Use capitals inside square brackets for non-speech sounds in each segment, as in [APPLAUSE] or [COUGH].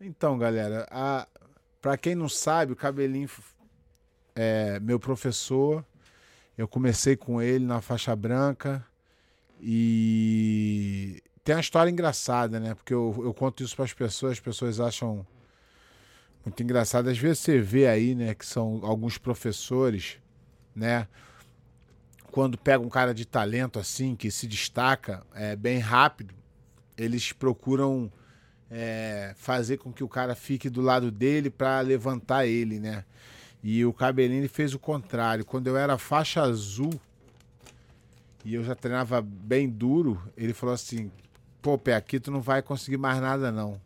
Então, galera, a... para quem não sabe, o Cabelinho é meu professor. Eu comecei com ele na faixa branca e tem uma história engraçada, né? Porque eu, eu conto isso para as pessoas, as pessoas acham muito engraçado. Às vezes você vê aí, né, que são alguns professores, né? Quando pega um cara de talento assim, que se destaca é, bem rápido, eles procuram é, fazer com que o cara fique do lado dele para levantar ele, né? E o Cabelinho fez o contrário. Quando eu era faixa azul e eu já treinava bem duro, ele falou assim: pô, Pé, aqui tu não vai conseguir mais nada não.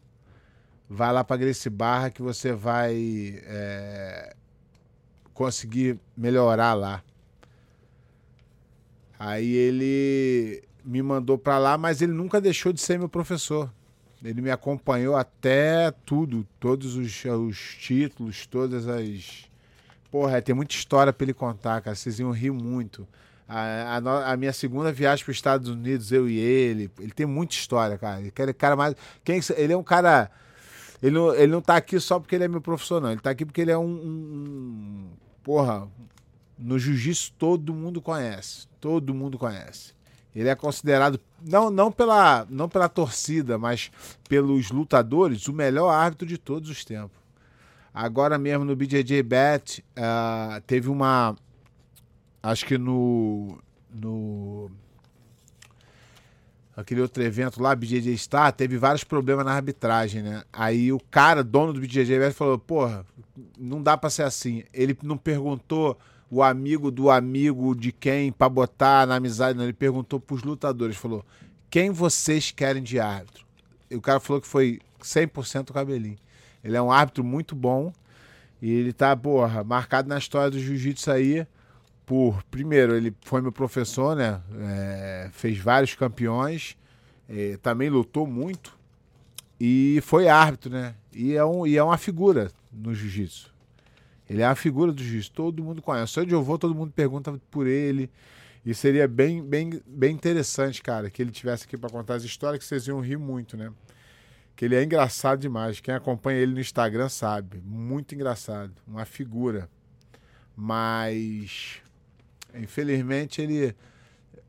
Vai lá pra Grace Barra que você vai é, conseguir melhorar lá. Aí ele me mandou pra lá, mas ele nunca deixou de ser meu professor. Ele me acompanhou até tudo, todos os, os títulos, todas as. Porra, tem muita história pra ele contar, cara. Vocês iam rir muito. A, a, a minha segunda viagem para os Estados Unidos, eu e ele. Ele tem muita história, cara. Ele, é cara mais. Quem, ele é um cara. Ele não, ele não tá aqui só porque ele é meu professor, não. Ele tá aqui porque ele é um. um porra, no jiu-jitsu todo mundo conhece. Todo mundo conhece. Ele é considerado, não, não, pela, não pela torcida, mas pelos lutadores, o melhor árbitro de todos os tempos. Agora mesmo no BJJ Bet, uh, teve uma. Acho que no. No. Aquele outro evento lá, BJJ Star, teve vários problemas na arbitragem, né? Aí o cara, dono do BJJ Bet, falou: Porra, não dá pra ser assim. Ele não perguntou o amigo do amigo de quem para botar na amizade, não. Ele perguntou pros lutadores, falou: "Quem vocês querem de árbitro?" E o cara falou que foi 100% o Cabelinho. Ele é um árbitro muito bom e ele tá, porra, marcado na história do jiu-jitsu aí por, primeiro, ele foi meu professor, né? É, fez vários campeões, é, também lutou muito e foi árbitro, né? E é, um, e é uma figura no jiu-jitsu. Ele é a figura do juiz, todo mundo conhece. Onde eu vou, todo mundo pergunta por ele. E seria bem, bem, bem interessante, cara, que ele tivesse aqui para contar as histórias que vocês iam rir muito, né? Que ele é engraçado demais. Quem acompanha ele no Instagram sabe. Muito engraçado. Uma figura. Mas, infelizmente, ele,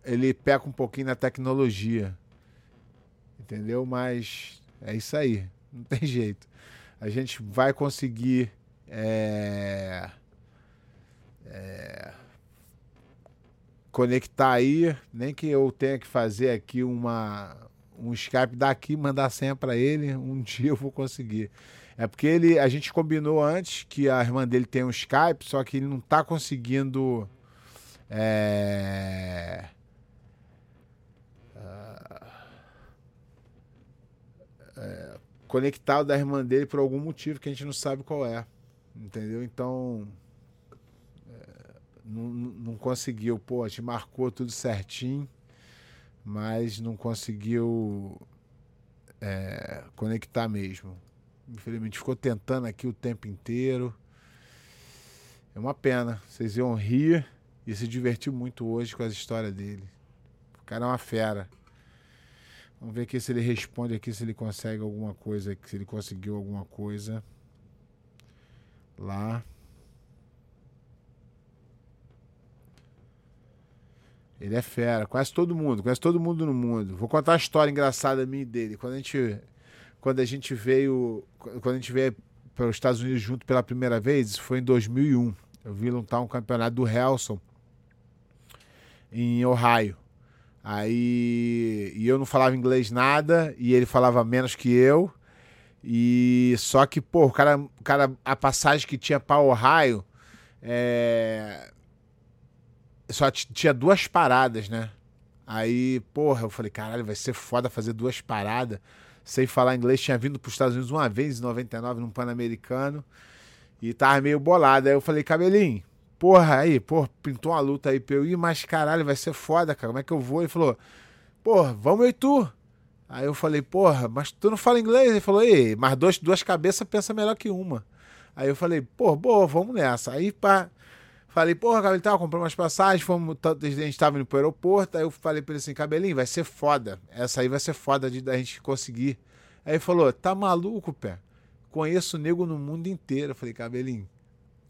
ele peca um pouquinho na tecnologia. Entendeu? Mas é isso aí. Não tem [LAUGHS] jeito. A gente vai conseguir é, é, conectar aí, nem que eu tenha que fazer aqui uma um Skype daqui, mandar senha para ele, [LAUGHS] um dia eu vou conseguir. É porque ele, a gente combinou antes que a irmã dele tem um Skype, só que ele não está conseguindo é, é, conectar o da irmã dele por algum motivo que a gente não sabe qual é. Entendeu? Então. É, não, não conseguiu. Pô, a gente marcou tudo certinho, mas não conseguiu é, conectar mesmo. Infelizmente ficou tentando aqui o tempo inteiro. É uma pena. Vocês iam rir e se divertir muito hoje com as histórias dele. O cara é uma fera. Vamos ver aqui se ele responde aqui, se ele consegue alguma coisa, se ele conseguiu alguma coisa lá. Ele é fera, quase todo mundo, quase todo mundo no mundo. Vou contar uma história engraçada minha e dele. Quando a gente, quando a gente veio, quando a gente veio para os Estados Unidos junto pela primeira vez, foi em 2001. Eu vi lutar um campeonato do Helson em Ohio. Aí, e eu não falava inglês nada e ele falava menos que eu. E só que, pô, o cara, o cara a passagem que tinha para Ohio é... só tinha duas paradas, né? Aí, porra, eu falei, caralho, vai ser foda fazer duas paradas. Sem falar inglês, tinha vindo para os Estados Unidos uma vez em 99 num Pan-Americano e tava meio bolado. Aí eu falei, cabelinho, porra, aí, porra, pintou uma luta aí pra eu ir, mas caralho, vai ser foda, cara. Como é que eu vou? Ele falou, porra, vamos eu tu. Aí eu falei, porra, mas tu não fala inglês? Ele falou, ei, mas dois, duas cabeças pensa melhor que uma. Aí eu falei, pô, boa, vamos nessa. Aí pá, falei, porra, cabelinho, tal, comprou umas passagens, fomos, a gente tava indo pro aeroporto, aí eu falei pra ele assim, cabelinho, vai ser foda. Essa aí vai ser foda de da gente conseguir. Aí ele falou, tá maluco, pé? conheço nego no mundo inteiro. Eu falei, cabelinho,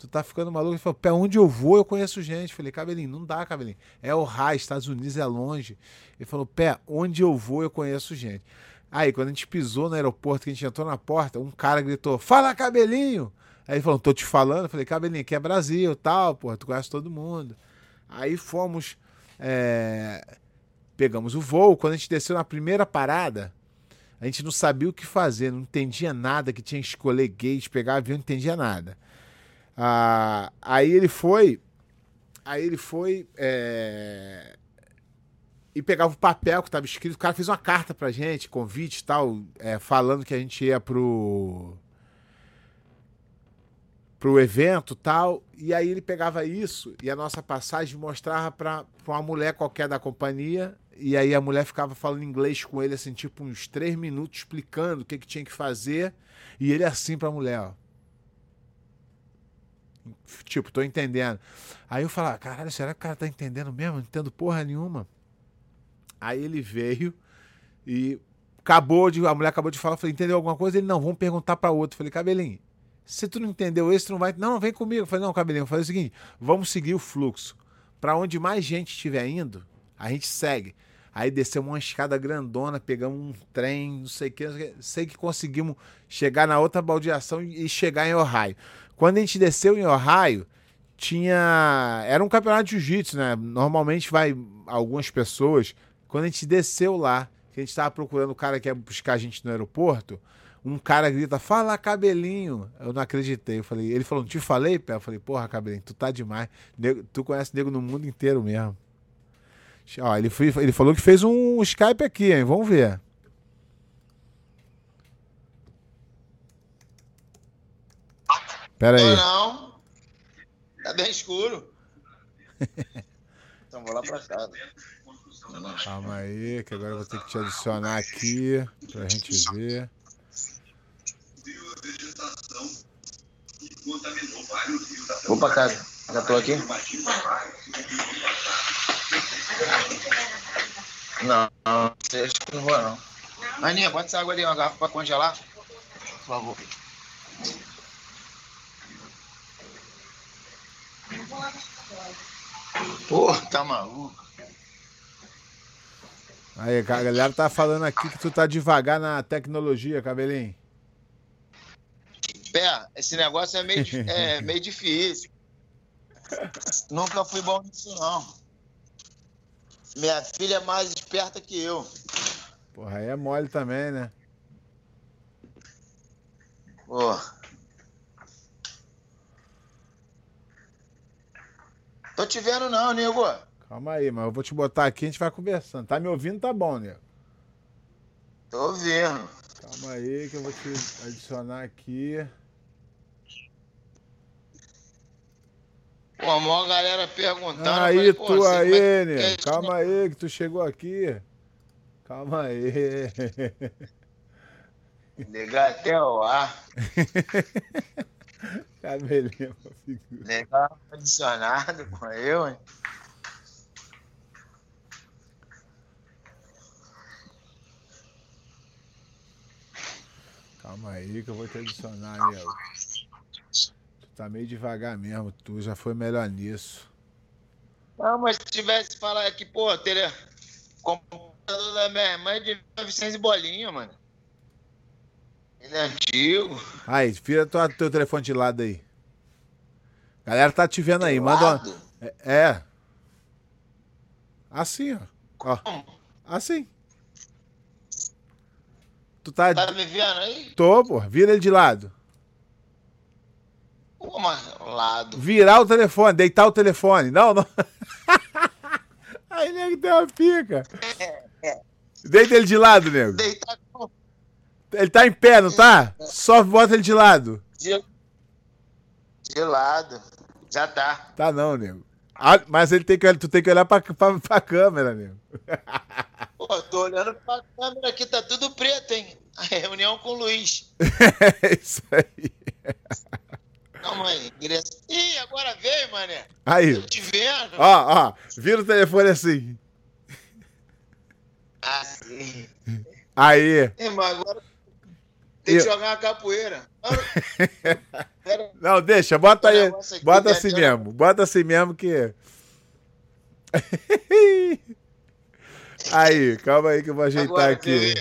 tu tá ficando maluco? Ele falou, pé, onde eu vou eu conheço gente. Eu falei, cabelinho, não dá, cabelinho. É o raio, Estados Unidos é longe. Ele falou, pé, onde eu vou eu conheço gente. Aí, quando a gente pisou no aeroporto, que a gente entrou na porta, um cara gritou, fala, cabelinho! Aí ele falou, tô te falando. Eu falei, cabelinho, aqui é Brasil, tal, porra, tu conhece todo mundo. Aí fomos, é... pegamos o voo. Quando a gente desceu na primeira parada, a gente não sabia o que fazer, não entendia nada, que tinha que escolher gate, pegar avião, não entendia nada. Ah, aí ele foi, aí ele foi é... e pegava o papel que estava escrito. O cara fez uma carta pra gente, convite e tal, é, falando que a gente ia pro pro evento tal. E aí ele pegava isso e a nossa passagem mostrava para uma mulher qualquer da companhia. E aí a mulher ficava falando inglês com ele, assim, tipo, uns três minutos explicando o que, que tinha que fazer. E ele assim pra mulher, ó. Tipo, tô entendendo. Aí eu falava, caralho, será que o cara tá entendendo mesmo? Não entendo porra nenhuma. Aí ele veio e acabou de. A mulher acabou de falar, falei, entendeu alguma coisa? Ele, não, vamos perguntar para outro. falei, cabelinho, se tu não entendeu esse, tu não vai. Não, vem comigo. Eu falei, não, cabelinho, falei o seguinte: vamos seguir o fluxo. Para onde mais gente estiver indo, a gente segue. Aí descemos uma escada grandona, pegamos um trem, não sei o que, sei que conseguimos chegar na outra baldeação e chegar em Ohio. Quando a gente desceu em Ohio, tinha. Era um campeonato de jiu-jitsu, né? Normalmente vai algumas pessoas. Quando a gente desceu lá, que a gente estava procurando o cara que ia buscar a gente no aeroporto, um cara grita, fala cabelinho. Eu não acreditei. Eu falei, ele falou, não te falei, pé? Eu falei, porra, cabelinho, tu tá demais. Nego, tu conhece nego no mundo inteiro mesmo. Ó, ele, foi, ele falou que fez um Skype aqui, hein? Vamos ver. Pera aí. Não, não. Tá bem escuro. então vou lá pra casa. Calma aí, que agora eu vou ter que te adicionar aqui pra gente ver Vou pra casa. Já tô aqui? Não, não, acho que não vou não. Aninha, bota essa água ali, uma garrafa pra congelar. Por favor. Pô, tá maluco. Aí, a galera tá falando aqui que tu tá devagar na tecnologia, cabelinho. Pé, esse negócio é meio, é, [LAUGHS] meio difícil. Nunca fui bom nisso, não. Minha filha é mais esperta que eu. Porra, aí é mole também, né? Pô. Tô te vendo não, nego. Calma aí, mas eu vou te botar aqui e a gente vai conversando. Tá me ouvindo? Tá bom, nego. Tô ouvindo. Calma aí que eu vou te adicionar aqui. Pô, a maior galera perguntando. Aí, falei, tu aí, é né? Calma aí, que tu chegou aqui. Calma aí. Ligar até o ar. [LAUGHS] Cabelinho, figura. Legal, adicionado com eu, hein? Calma aí que eu vou te adicionar, meu. Tá meio devagar mesmo, tu já foi melhor nisso. Não, mas se tivesse falar aqui, pô, teria computador da minha irmã é de 900 bolinha, mano. Ele é antigo. Aí, vira tua, teu telefone de lado aí. Galera tá te vendo aí, manda uma... é, é. Assim, ó. ó. Assim. Tu tá. Tá me vendo aí? Tô, pô. Vira ele de lado. Como lado? Virar o telefone, deitar o telefone. Não, não. [LAUGHS] Aí, nego, tem uma pica. É, é. Deita ele de lado, nego. Deitar Ele tá em pé, não tá? Só bota ele de lado. De, de lado. Já tá. Tá não, nego. Ah, mas ele tem que, tu tem que olhar pra, pra, pra câmera, nego. [LAUGHS] Pô, tô olhando pra câmera aqui, tá tudo preto, hein? A reunião com o Luiz. é isso aí. Calma aí. Ih, agora veio, mané. Aí. Tô te vendo. Ó, ó. Vira o telefone assim. Assim. Aí. Mas agora tem que jogar uma capoeira. Não, deixa, bota aí. Bota assim mesmo. Bota assim mesmo que. [LAUGHS] Aí, calma aí que eu vou ajeitar agora, aqui.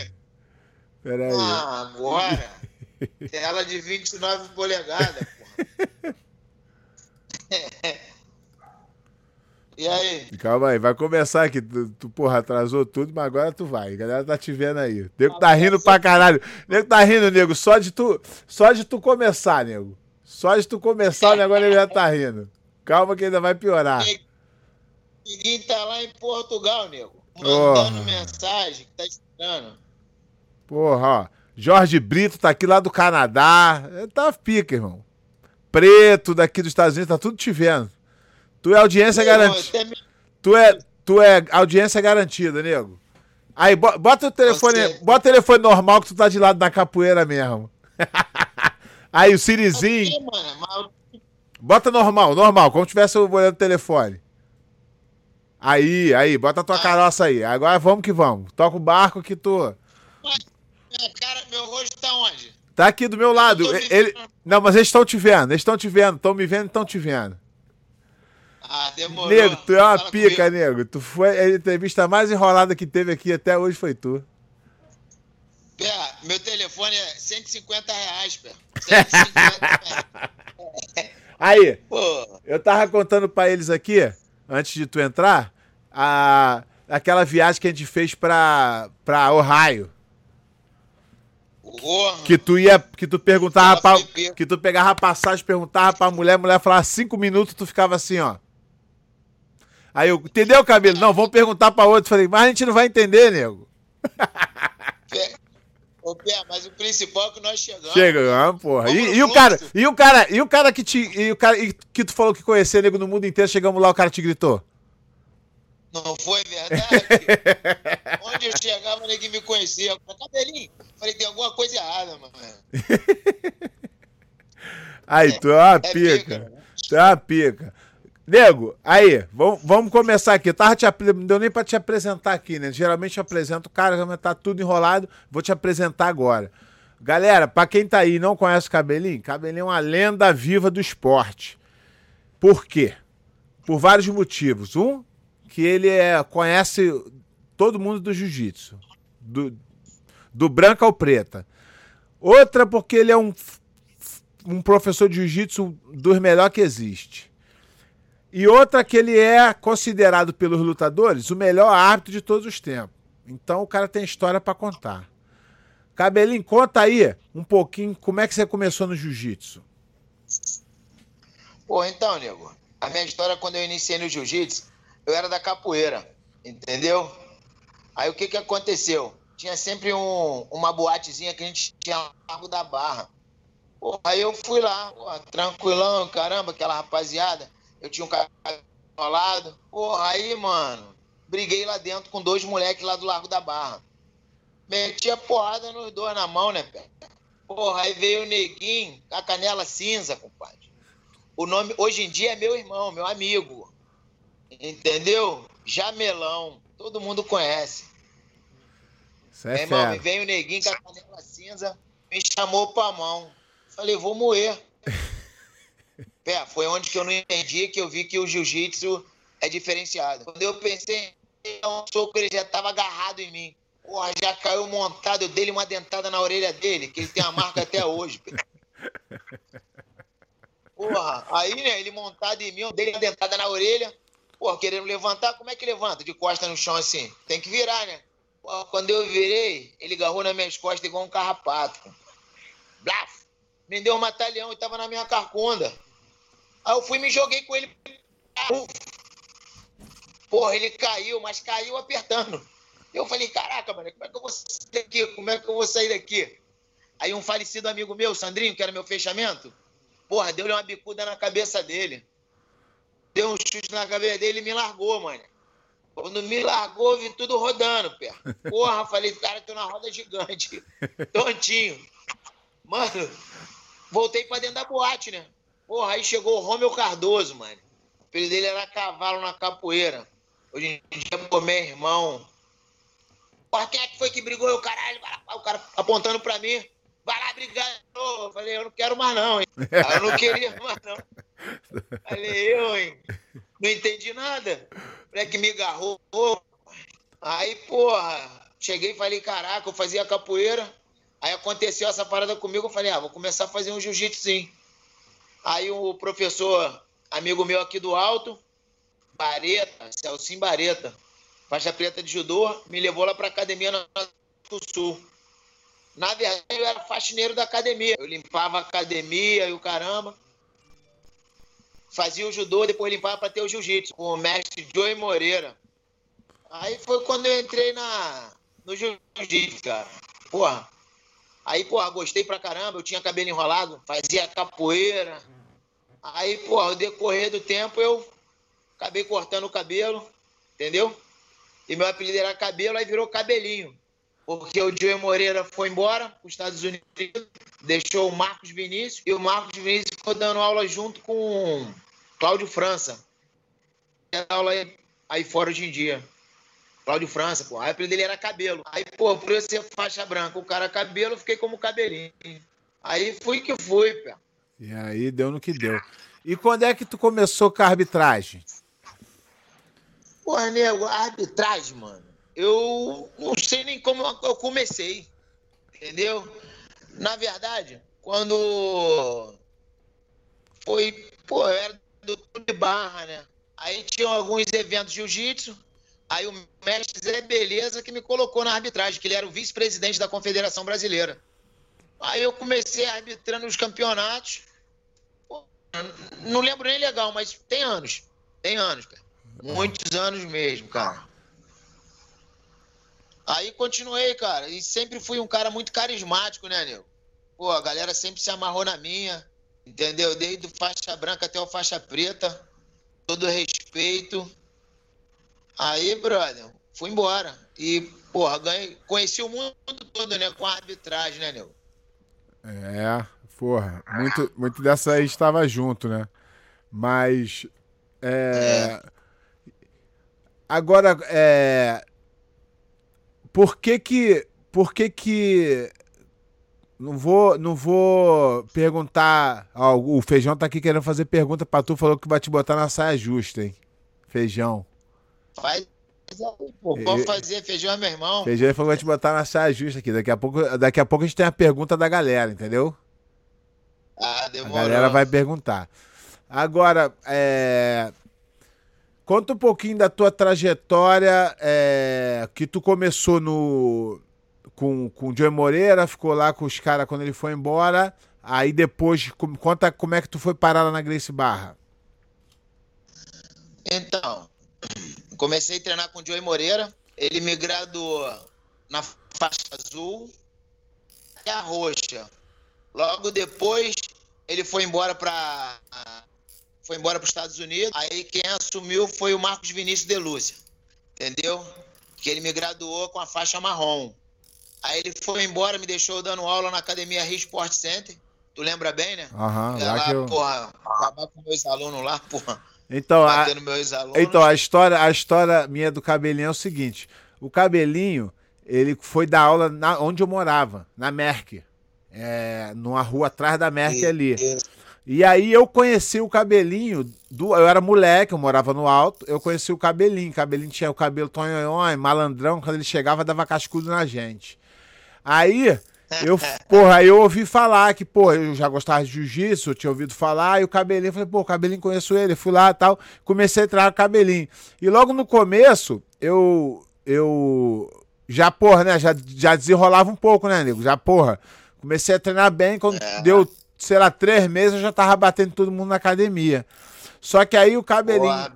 Pera aí. Ah, agora. Tela de 29 polegadas, porra. [LAUGHS] E aí? Calma aí, vai começar aqui. Tu, tu, porra, atrasou tudo, mas agora tu vai. A galera tá te vendo aí. O nego tá rindo pra caralho. O nego tá rindo, nego. Só de tu, só de tu começar, nego. Só de tu começar, o negócio já tá rindo. Calma que ainda vai piorar. Ninguém tá lá em Portugal, nego. Mandando mensagem que tá esperando. Porra, ó. Jorge Brito tá aqui lá do Canadá. Tá pica, irmão. Preto daqui dos Estados Unidos, tá tudo te vendo. Tu é audiência garantida. Tu é, tu é audiência garantida, nego. Aí, bota o telefone, Você... bota o telefone normal que tu tá de lado da capoeira mesmo. [LAUGHS] Aí, o Sirizinho. Bota normal, normal, como tivesse olhando o telefone. Aí, aí, bota a tua caroça aí. Agora vamos que vamos. Toca o barco que tu. Cara, meu rosto tá onde? Tá aqui do meu lado. Ele... Não, mas eles estão te vendo, eles estão te vendo, estão me vendo e estão te vendo. Ah, demorou. Nego, tu é uma Fala pica, comigo. nego. Tu foi a entrevista mais enrolada que teve aqui até hoje foi tu. Pé, meu telefone é 150 reais, pé. 150 reais. [LAUGHS] Aí, Pô. eu tava contando pra eles aqui, antes de tu entrar, a, aquela viagem que a gente fez pra, pra Ohio. Porra. Que tu ia, que tu perguntava pra, que tu pegava passagem, perguntava pra mulher, a mulher falava cinco minutos, tu ficava assim, ó. Aí eu, entendeu, cabelo? Não, vamos perguntar pra outro. Falei, mas a gente não vai entender, nego. [LAUGHS] Ô, Pé, mas o principal é que nós chegamos. Chegamos, porra. E, e, o cara, e o cara, e o cara que te, e o cara e que tu falou que conhecia nego no mundo inteiro, chegamos lá, o cara te gritou. Não foi verdade? [LAUGHS] Onde eu chegava, ninguém me conhecia. Cabelinho. Falei, tem alguma coisa errada, mano. [LAUGHS] Aí, tu é uma é pica. pica tu é uma pica. Nego, aí, vamos, começar aqui. Tava te, não deu nem pra te apresentar aqui, né? Geralmente eu apresento o cara, mas tá tudo enrolado. Vou te apresentar agora. Galera, pra quem tá aí e não conhece o Cabelinho, Cabelinho é uma lenda viva do esporte. Por quê? Por vários motivos. Um, que ele é, conhece todo mundo do jiu-jitsu. Do, do branco ao preta. Outra, porque ele é um, um professor de jiu-jitsu dos melhores que existe. E outra que ele é considerado pelos lutadores o melhor árbitro de todos os tempos. Então o cara tem história para contar. Cabelinho, conta aí um pouquinho como é que você começou no jiu-jitsu. Pô, então, nego, a minha história quando eu iniciei no jiu-jitsu, eu era da capoeira, entendeu? Aí o que que aconteceu? Tinha sempre um, uma boatezinha que a gente tinha no Largo da Barra. Pô, aí eu fui lá, pô, tranquilão, caramba, aquela rapaziada eu tinha um cara enrolado. Porra, aí, mano, briguei lá dentro com dois moleques lá do Largo da Barra. Meti a porrada nos dois na mão, né, pé? Porra, aí veio o neguinho, a canela cinza, compadre. O nome, hoje em dia, é meu irmão, meu amigo. Entendeu? Jamelão. Todo mundo conhece. Isso é Meu irmão, veio o neguinho com a canela cinza, me chamou pra mão. Falei, vou moer. Pé, foi onde que eu não entendi que eu vi que o jiu-jitsu é diferenciado. Quando eu pensei em um soco, ele já estava agarrado em mim. Porra, já caiu montado, eu dei uma dentada na orelha dele, que ele tem a marca até hoje. Porra, aí, né, ele montado em mim, eu dei uma dentada na orelha. Porra, querendo levantar, como é que levanta? De costa no chão assim. Tem que virar, né? Porra, quando eu virei, ele agarrou nas minhas costas igual um carrapato. Blaf! Me deu um matalhão e tava na minha carcunda. Aí eu fui me joguei com ele. Porra, ele caiu, mas caiu apertando. Eu falei, caraca, mano, como é que eu vou sair daqui? Como é que eu vou sair daqui? Aí um falecido amigo meu, Sandrinho, que era meu fechamento, porra, deu-lhe uma bicuda na cabeça dele. Deu um chute na cabeça dele e me largou, mano. Quando me largou, vi tudo rodando, pé. Porra, falei, cara, tô na roda gigante. Tontinho. Mano, voltei pra dentro da boate, né? Porra, aí chegou o Romeu Cardoso, mano. O filho dele era cavalo na capoeira. Hoje em dia, pô, meu irmão. Porra, quem é que foi que brigou? Eu, caralho, o cara apontando pra mim. vai lá brigar. Eu falei, eu não quero mais não, hein? Eu não queria mais não. Falei, eu, hein? Não entendi nada. Falei que me agarrou. Aí, porra, cheguei e falei, caraca, eu fazia capoeira. Aí aconteceu essa parada comigo, eu falei, ah, vou começar a fazer um jiu-jitsu sim. Aí o professor, amigo meu aqui do alto, Bareta, Celcim Bareta, faixa preta de judô, me levou lá pra academia do Sul. Na verdade, eu era faxineiro da academia. Eu limpava a academia e o caramba. Fazia o judô, depois limpava para ter o jiu-jitsu, com o mestre Joey Moreira. Aí foi quando eu entrei na, no jiu-jitsu, cara. Porra. Aí, porra, gostei pra caramba. Eu tinha cabelo enrolado, fazia capoeira. Aí, porra, ao decorrer do tempo eu acabei cortando o cabelo, entendeu? E meu apelido era cabelo, aí virou cabelinho porque o Joey Moreira foi embora para os Estados Unidos, deixou o Marcos Vinícius, e o Marcos Vinícius ficou dando aula junto com o Cláudio França. aula aí, aí fora hoje em dia. Cláudio França, pô. Aí o apelido dele era cabelo. Aí, pô, por eu ser faixa branca, o cara cabelo, eu fiquei como cabelinho. Aí fui que fui, pô. E aí deu no que deu. E quando é que tu começou com a arbitragem? Pô, nego, a arbitragem, mano eu não sei nem como eu comecei, entendeu? Na verdade, quando foi, pô, eu era do de Barra, né? Aí tinha alguns eventos de jiu-jitsu, aí o mestre Zé Beleza que me colocou na arbitragem, que ele era o vice-presidente da Confederação Brasileira. Aí eu comecei arbitrando os campeonatos. Pô, não lembro nem legal, mas tem anos. Tem anos, cara. Muitos anos mesmo, cara. Aí continuei, cara. E sempre fui um cara muito carismático, né, Nego? Pô, a galera sempre se amarrou na minha, entendeu? Desde faixa branca até o faixa preta. Todo respeito. Aí, brother, fui embora. E, porra, ganhei, conheci o mundo todo, né? Com a arbitragem, né, Nego? É, porra. Muito, muito dessa aí estava junto, né? Mas. É... é. Agora, é por que que. Por que que. Não vou, não vou perguntar. Ó, o Feijão tá aqui querendo fazer pergunta pra tu, falou que vai te botar na saia justa, hein? Feijão. Faz Pô, pode fazer feijão, meu irmão. Feijão falou que vai te botar na saia justa aqui. Daqui a, pouco, daqui a pouco a gente tem a pergunta da galera, entendeu? Ah, demorou. A galera vai perguntar. Agora, é... Conta um pouquinho da tua trajetória, é, que tu começou no com, com o Joey Moreira, ficou lá com os caras quando ele foi embora. Aí depois, conta como é que tu foi parar lá na Grace Barra. Então, comecei a treinar com o Joey Moreira. Ele me graduou na faixa azul e a roxa. Logo depois, ele foi embora para foi embora para os Estados Unidos. Aí quem assumiu foi o Marcos Vinícius de Lúcia, entendeu? Que ele me graduou com a faixa marrom. Aí ele foi embora, me deixou dando aula na academia Rio Sport Center. Tu lembra bem, né? Aham, uhum, lá, lá que eu... porra, acabar com meus alunos lá, porra. Então, a... então a história, a história minha do cabelinho é o seguinte: o cabelinho, ele foi dar aula na, onde eu morava, na Merck, é, numa rua atrás da Merck ali. E aí eu conheci o cabelinho do. Eu era moleque, eu morava no alto. Eu conheci o cabelinho. O cabelinho tinha o cabelo tonhonhon, malandrão. Quando ele chegava, dava cascudo na gente. Aí, eu, porra, aí eu ouvi falar que, pô, eu já gostava de jiu-jitsu, eu tinha ouvido falar, e o cabelinho, eu falei, pô, o cabelinho conheço ele, fui lá e tal, comecei a entrar o cabelinho. E logo no começo, eu. Eu. Já, porra, né? Já, já desenrolava um pouco, né, nego? Já, porra. Comecei a treinar bem quando é. deu sei lá, três meses eu já tava batendo todo mundo na academia. Só que aí o cabelinho.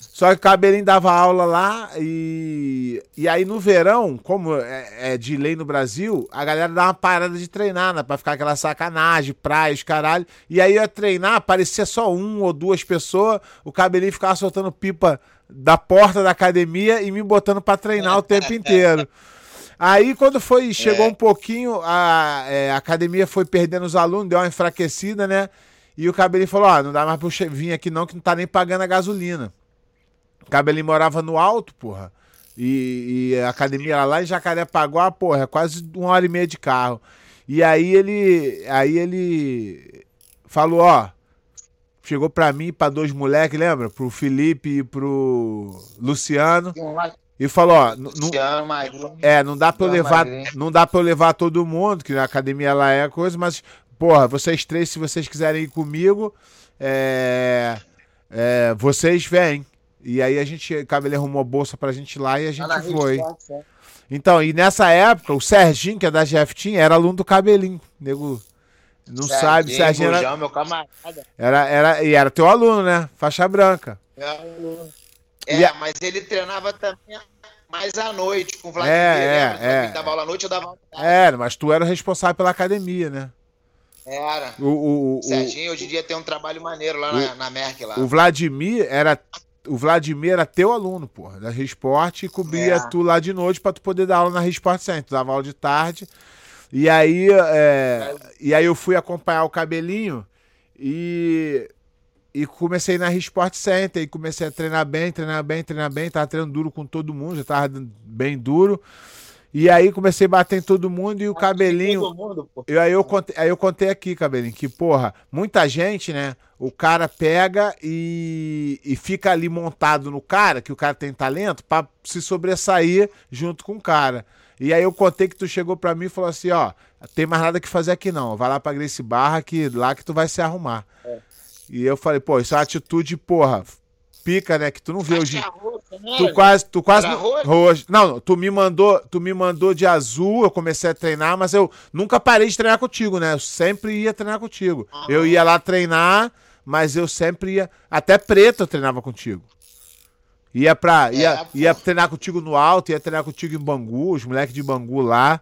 Só que o cabelinho dava aula lá e. E aí no verão, como é, é, de lei no Brasil, a galera dá uma parada de treinar, né? Pra ficar aquela sacanagem, praias, caralho. E aí ia treinar, aparecia só um ou duas pessoas, o cabelinho ficava soltando pipa da porta da academia e me botando para treinar o tempo inteiro. Aí, quando foi, chegou é. um pouquinho, a, é, a, academia foi perdendo os alunos, deu uma enfraquecida, né? E o Cabelinho falou: Ó, não dá mais pra eu vir aqui não, que não tá nem pagando a gasolina. O Cabelinho morava no alto, porra. E, e a academia lá em Jacarepaguá, porra, é quase uma hora e meia de carro. E aí ele. Aí ele falou, ó. Chegou pra mim, pra dois moleques, lembra? Pro Felipe e pro Luciano. E falou, ó, não, é, não dá pra eu levar, não dá para eu levar todo mundo, que na academia lá é coisa, mas porra, vocês três, se vocês quiserem ir comigo, é, é, vocês vêm. E aí a gente, ele arrumou a bolsa pra gente lá e a gente ah, foi. É. Então, e nessa época, o Serginho, que é da GF Team, era aluno do Cabelinho. Nego, não Serginho, sabe, Serginho era, meu camarada. Era, era, e era teu aluno, né? Faixa branca. É, é mas ele treinava também mais à noite com o Vladimir. É, é, é. Dava aula à noite, eu dava aula Era, mas tu era o responsável pela academia, né? Era. O, o, o Serginho hoje em dia tem um trabalho maneiro lá o, na, na Merck lá. O Vladimir era o Vladimir era teu aluno, porra, da Resporte e cobria é. tu lá de noite para tu poder dar aula na Resporte Center. Tu dava aula de tarde. E aí, é, e aí eu fui acompanhar o cabelinho e, e comecei na Sport Center e comecei a treinar bem, treinar bem, treinar bem. Tava treinando duro com todo mundo, já tava bem duro. E aí comecei a bater em todo mundo e o cabelinho. Mundo, e aí eu contei, aí eu contei aqui, cabelinho, que, porra, muita gente, né? O cara pega e, e fica ali montado no cara, que o cara tem talento, para se sobressair junto com o cara. E aí eu contei que tu chegou para mim e falou assim, ó, tem mais nada que fazer aqui não. Vai lá pra Grace Barra que lá que tu vai se arrumar. É. E eu falei, pô, isso é uma atitude, porra, pica, né? Que tu não vê hoje. É né? Tu quase, tu quase roxo. Não, tu me mandou, tu me mandou de azul, eu comecei a treinar, mas eu nunca parei de treinar contigo, né? Eu sempre ia treinar contigo. Eu ia lá treinar, mas eu sempre ia, até preto eu treinava contigo. Ia pra. Ia, é, ia treinar contigo no alto, ia treinar contigo em Bangu, os moleques de Bangu lá.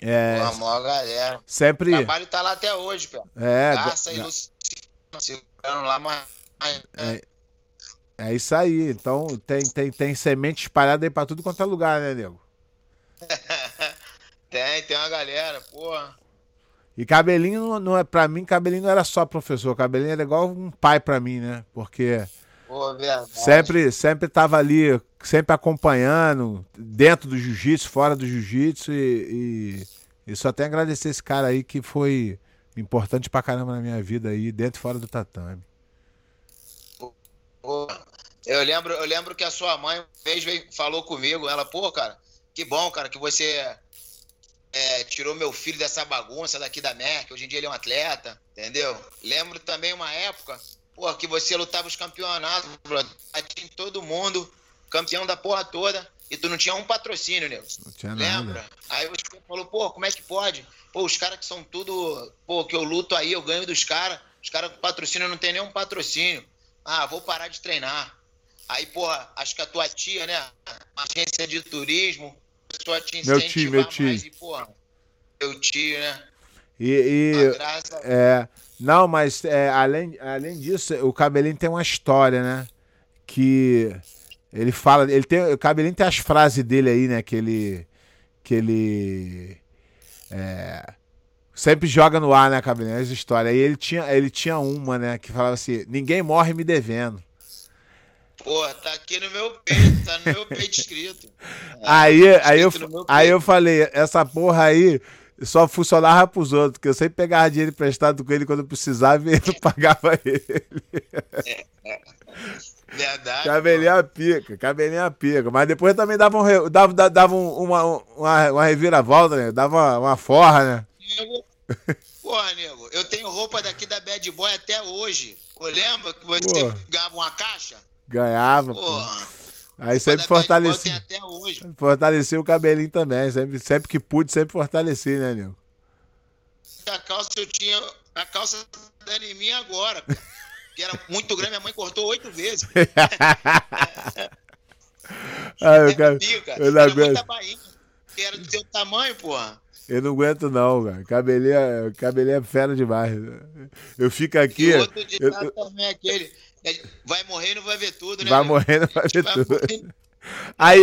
É. Pô, maior galera. Sempre. O trabalho tá lá até hoje, pô. É. Garça e Luciano lá, mas. É, é isso aí. Então tem, tem, tem semente espalhada aí pra tudo quanto é lugar, né, nego? [LAUGHS] tem, tem uma galera, porra. E cabelinho não, não é para mim, cabelinho não era só professor, cabelinho era igual um pai para mim, né? Porque Pô, sempre sempre tava ali, sempre acompanhando, dentro do jiu-jitsu, fora do jiu-jitsu e, e, e, só tenho a agradecer esse cara aí que foi importante pra caramba na minha vida aí, dentro e fora do tatame. Eu lembro, eu lembro que a sua mãe uma vez veio, falou comigo, ela, pô, cara, que bom, cara, que você é, tirou meu filho dessa bagunça daqui da Merck, hoje em dia ele é um atleta, entendeu? Lembro também uma época Pô, que você lutava os campeonatos, em todo mundo, campeão da porra toda, e tu não tinha um patrocínio, nego. Não tinha Lembra? Nada. Aí você falou, pô, como é que pode? Pô, os caras que são tudo, pô, que eu luto aí, eu ganho dos caras, os caras com patrocínio não tem nenhum patrocínio. Ah, vou parar de treinar. Aí, porra, acho que a tua tia, né, agência de turismo, a tua te meu tio, meu tio. mais, e, porra, meu tio, né? E, e é, não, mas é, além, além disso, o Cabelinho tem uma história, né? Que ele fala, ele tem, o Cabelinho tem as frases dele aí, né? Que ele, que ele é, sempre joga no ar, né, Cabelinho? Essa história. Aí ele tinha, ele tinha uma, né? Que falava assim: ninguém morre me devendo. Porra, tá aqui no meu peito, tá no meu peito escrito. [LAUGHS] aí, é, aí, eu, aí eu falei, essa porra aí só funcionava pros outros, porque eu sempre pegava dinheiro emprestado com ele quando eu precisava e ele [LAUGHS] pagava ele. [LAUGHS] Verdade. Cabelinho a pica, cabelinho a pica. Mas depois também dava, um, dava, dava uma, uma, uma reviravolta, né? Dava uma, uma forra, né? Porra, nego, eu tenho roupa daqui da Bad Boy até hoje. Lembra que você Porra. ganhava uma caixa? Ganhava, Porra. Pô. Aí sempre fortaleci. Até hoje. Fortaleci o cabelinho também. Sempre, sempre que pude, sempre fortaleci, né, Nil? A calça eu tinha. A calça dando em mim agora. Que era muito grande, minha mãe cortou oito vezes. [LAUGHS] ah, eu, quero, eu não aguento. era do seu tamanho, porra. Eu não aguento, não, velho. Cabelinho, é, é fera demais. Eu fico aqui. E outro ditado eu, também é aquele. Vai morrer e não vai ver tudo, né? Vai morrer não vai [LAUGHS] ver vai tudo. Aí,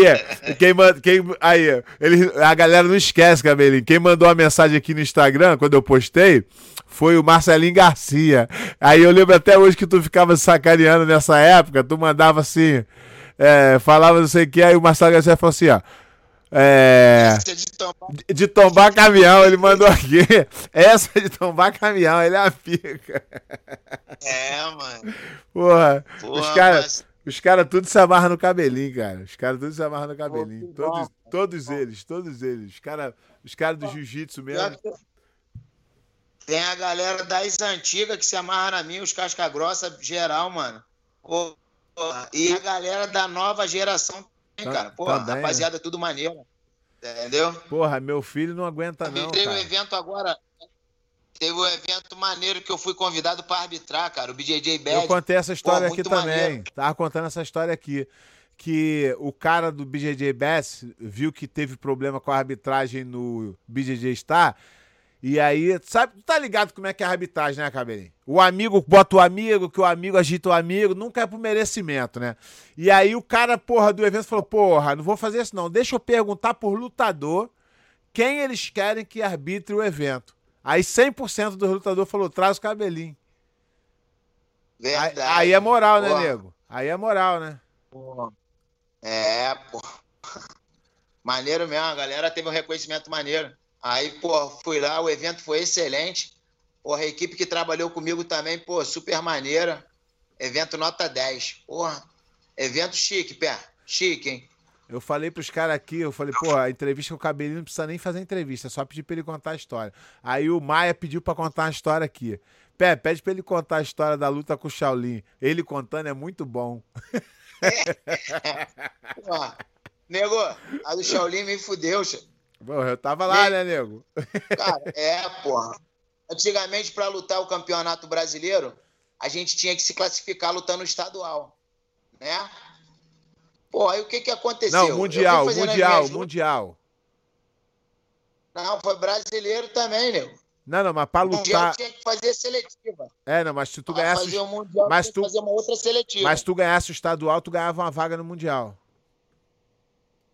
quem, quem, aí ele, a galera não esquece, Cabelinho. Quem mandou a mensagem aqui no Instagram, quando eu postei, foi o Marcelinho Garcia. Aí eu lembro até hoje que tu ficava sacaneando nessa época, tu mandava assim, é, falava não sei o que, aí o Marcelo Garcia falou assim, ó. É... Essa de tombar... de tombar caminhão, ele mandou aqui. Essa de tombar caminhão, ele é a pica. É, mano. Porra, Porra os caras mas... Os caras tudo se amarram no cabelinho, cara. Os caras tudo se amarram no cabelinho. Todos, todos eles, todos eles. Os caras os cara do jiu-jitsu mesmo. Tem a galera das antigas que se amarra na mim, os casca grossa geral, mano. e a galera da nova geração também, cara. Porra, também, rapaziada, né? tudo maneiro. Entendeu? Porra, meu filho não aguenta, não. Teve um evento agora. Teve um evento maneiro que eu fui convidado para arbitrar, cara. O BJJ Bad. Eu contei essa história Pô, aqui também. Maneiro. Tava contando essa história aqui. Que o cara do BJJ Bass viu que teve problema com a arbitragem no BJJ Star. E aí, sabe, tá ligado como é que é a arbitragem, né, Cabelinho? O amigo bota o amigo, que o amigo agita o amigo, nunca é pro merecimento, né? E aí o cara, porra, do evento falou: porra, não vou fazer isso não, deixa eu perguntar por lutador quem eles querem que arbitre o evento. Aí 100% do lutador falou: traz o cabelinho. Verdade. Aí, aí é moral, né, nego? Aí é moral, né? É, pô. Maneiro mesmo, a galera teve um reconhecimento maneiro. Aí, pô, fui lá, o evento foi excelente. Porra, a equipe que trabalhou comigo também, pô, super maneira. Evento nota 10. Porra, evento chique, pé. Chique, hein? Eu falei pros caras aqui, eu falei, pô, a entrevista com o Cabelinho não precisa nem fazer entrevista, é só pedir pra ele contar a história. Aí o Maia pediu pra contar uma história aqui. Pé, pede pra ele contar a história da luta com o Shaolin. Ele contando é muito bom. [LAUGHS] Pô, nego, a do Shaolin me fudeu, Pô, eu tava lá, né, nego? Cara, é, porra. Antigamente, pra lutar o campeonato brasileiro, a gente tinha que se classificar lutando estadual, né? Pô, aí o que que aconteceu? Não, mundial, mundial, mundial. Não, foi brasileiro também, nego. Não, não, mas pra lutar. Mundial tinha que fazer seletiva. É, não, mas se tu ganhasse. Fazer o mundial, mas tu... fazer uma outra seletiva. Mas tu ganhasse o estadual, tu ganhava uma vaga no mundial.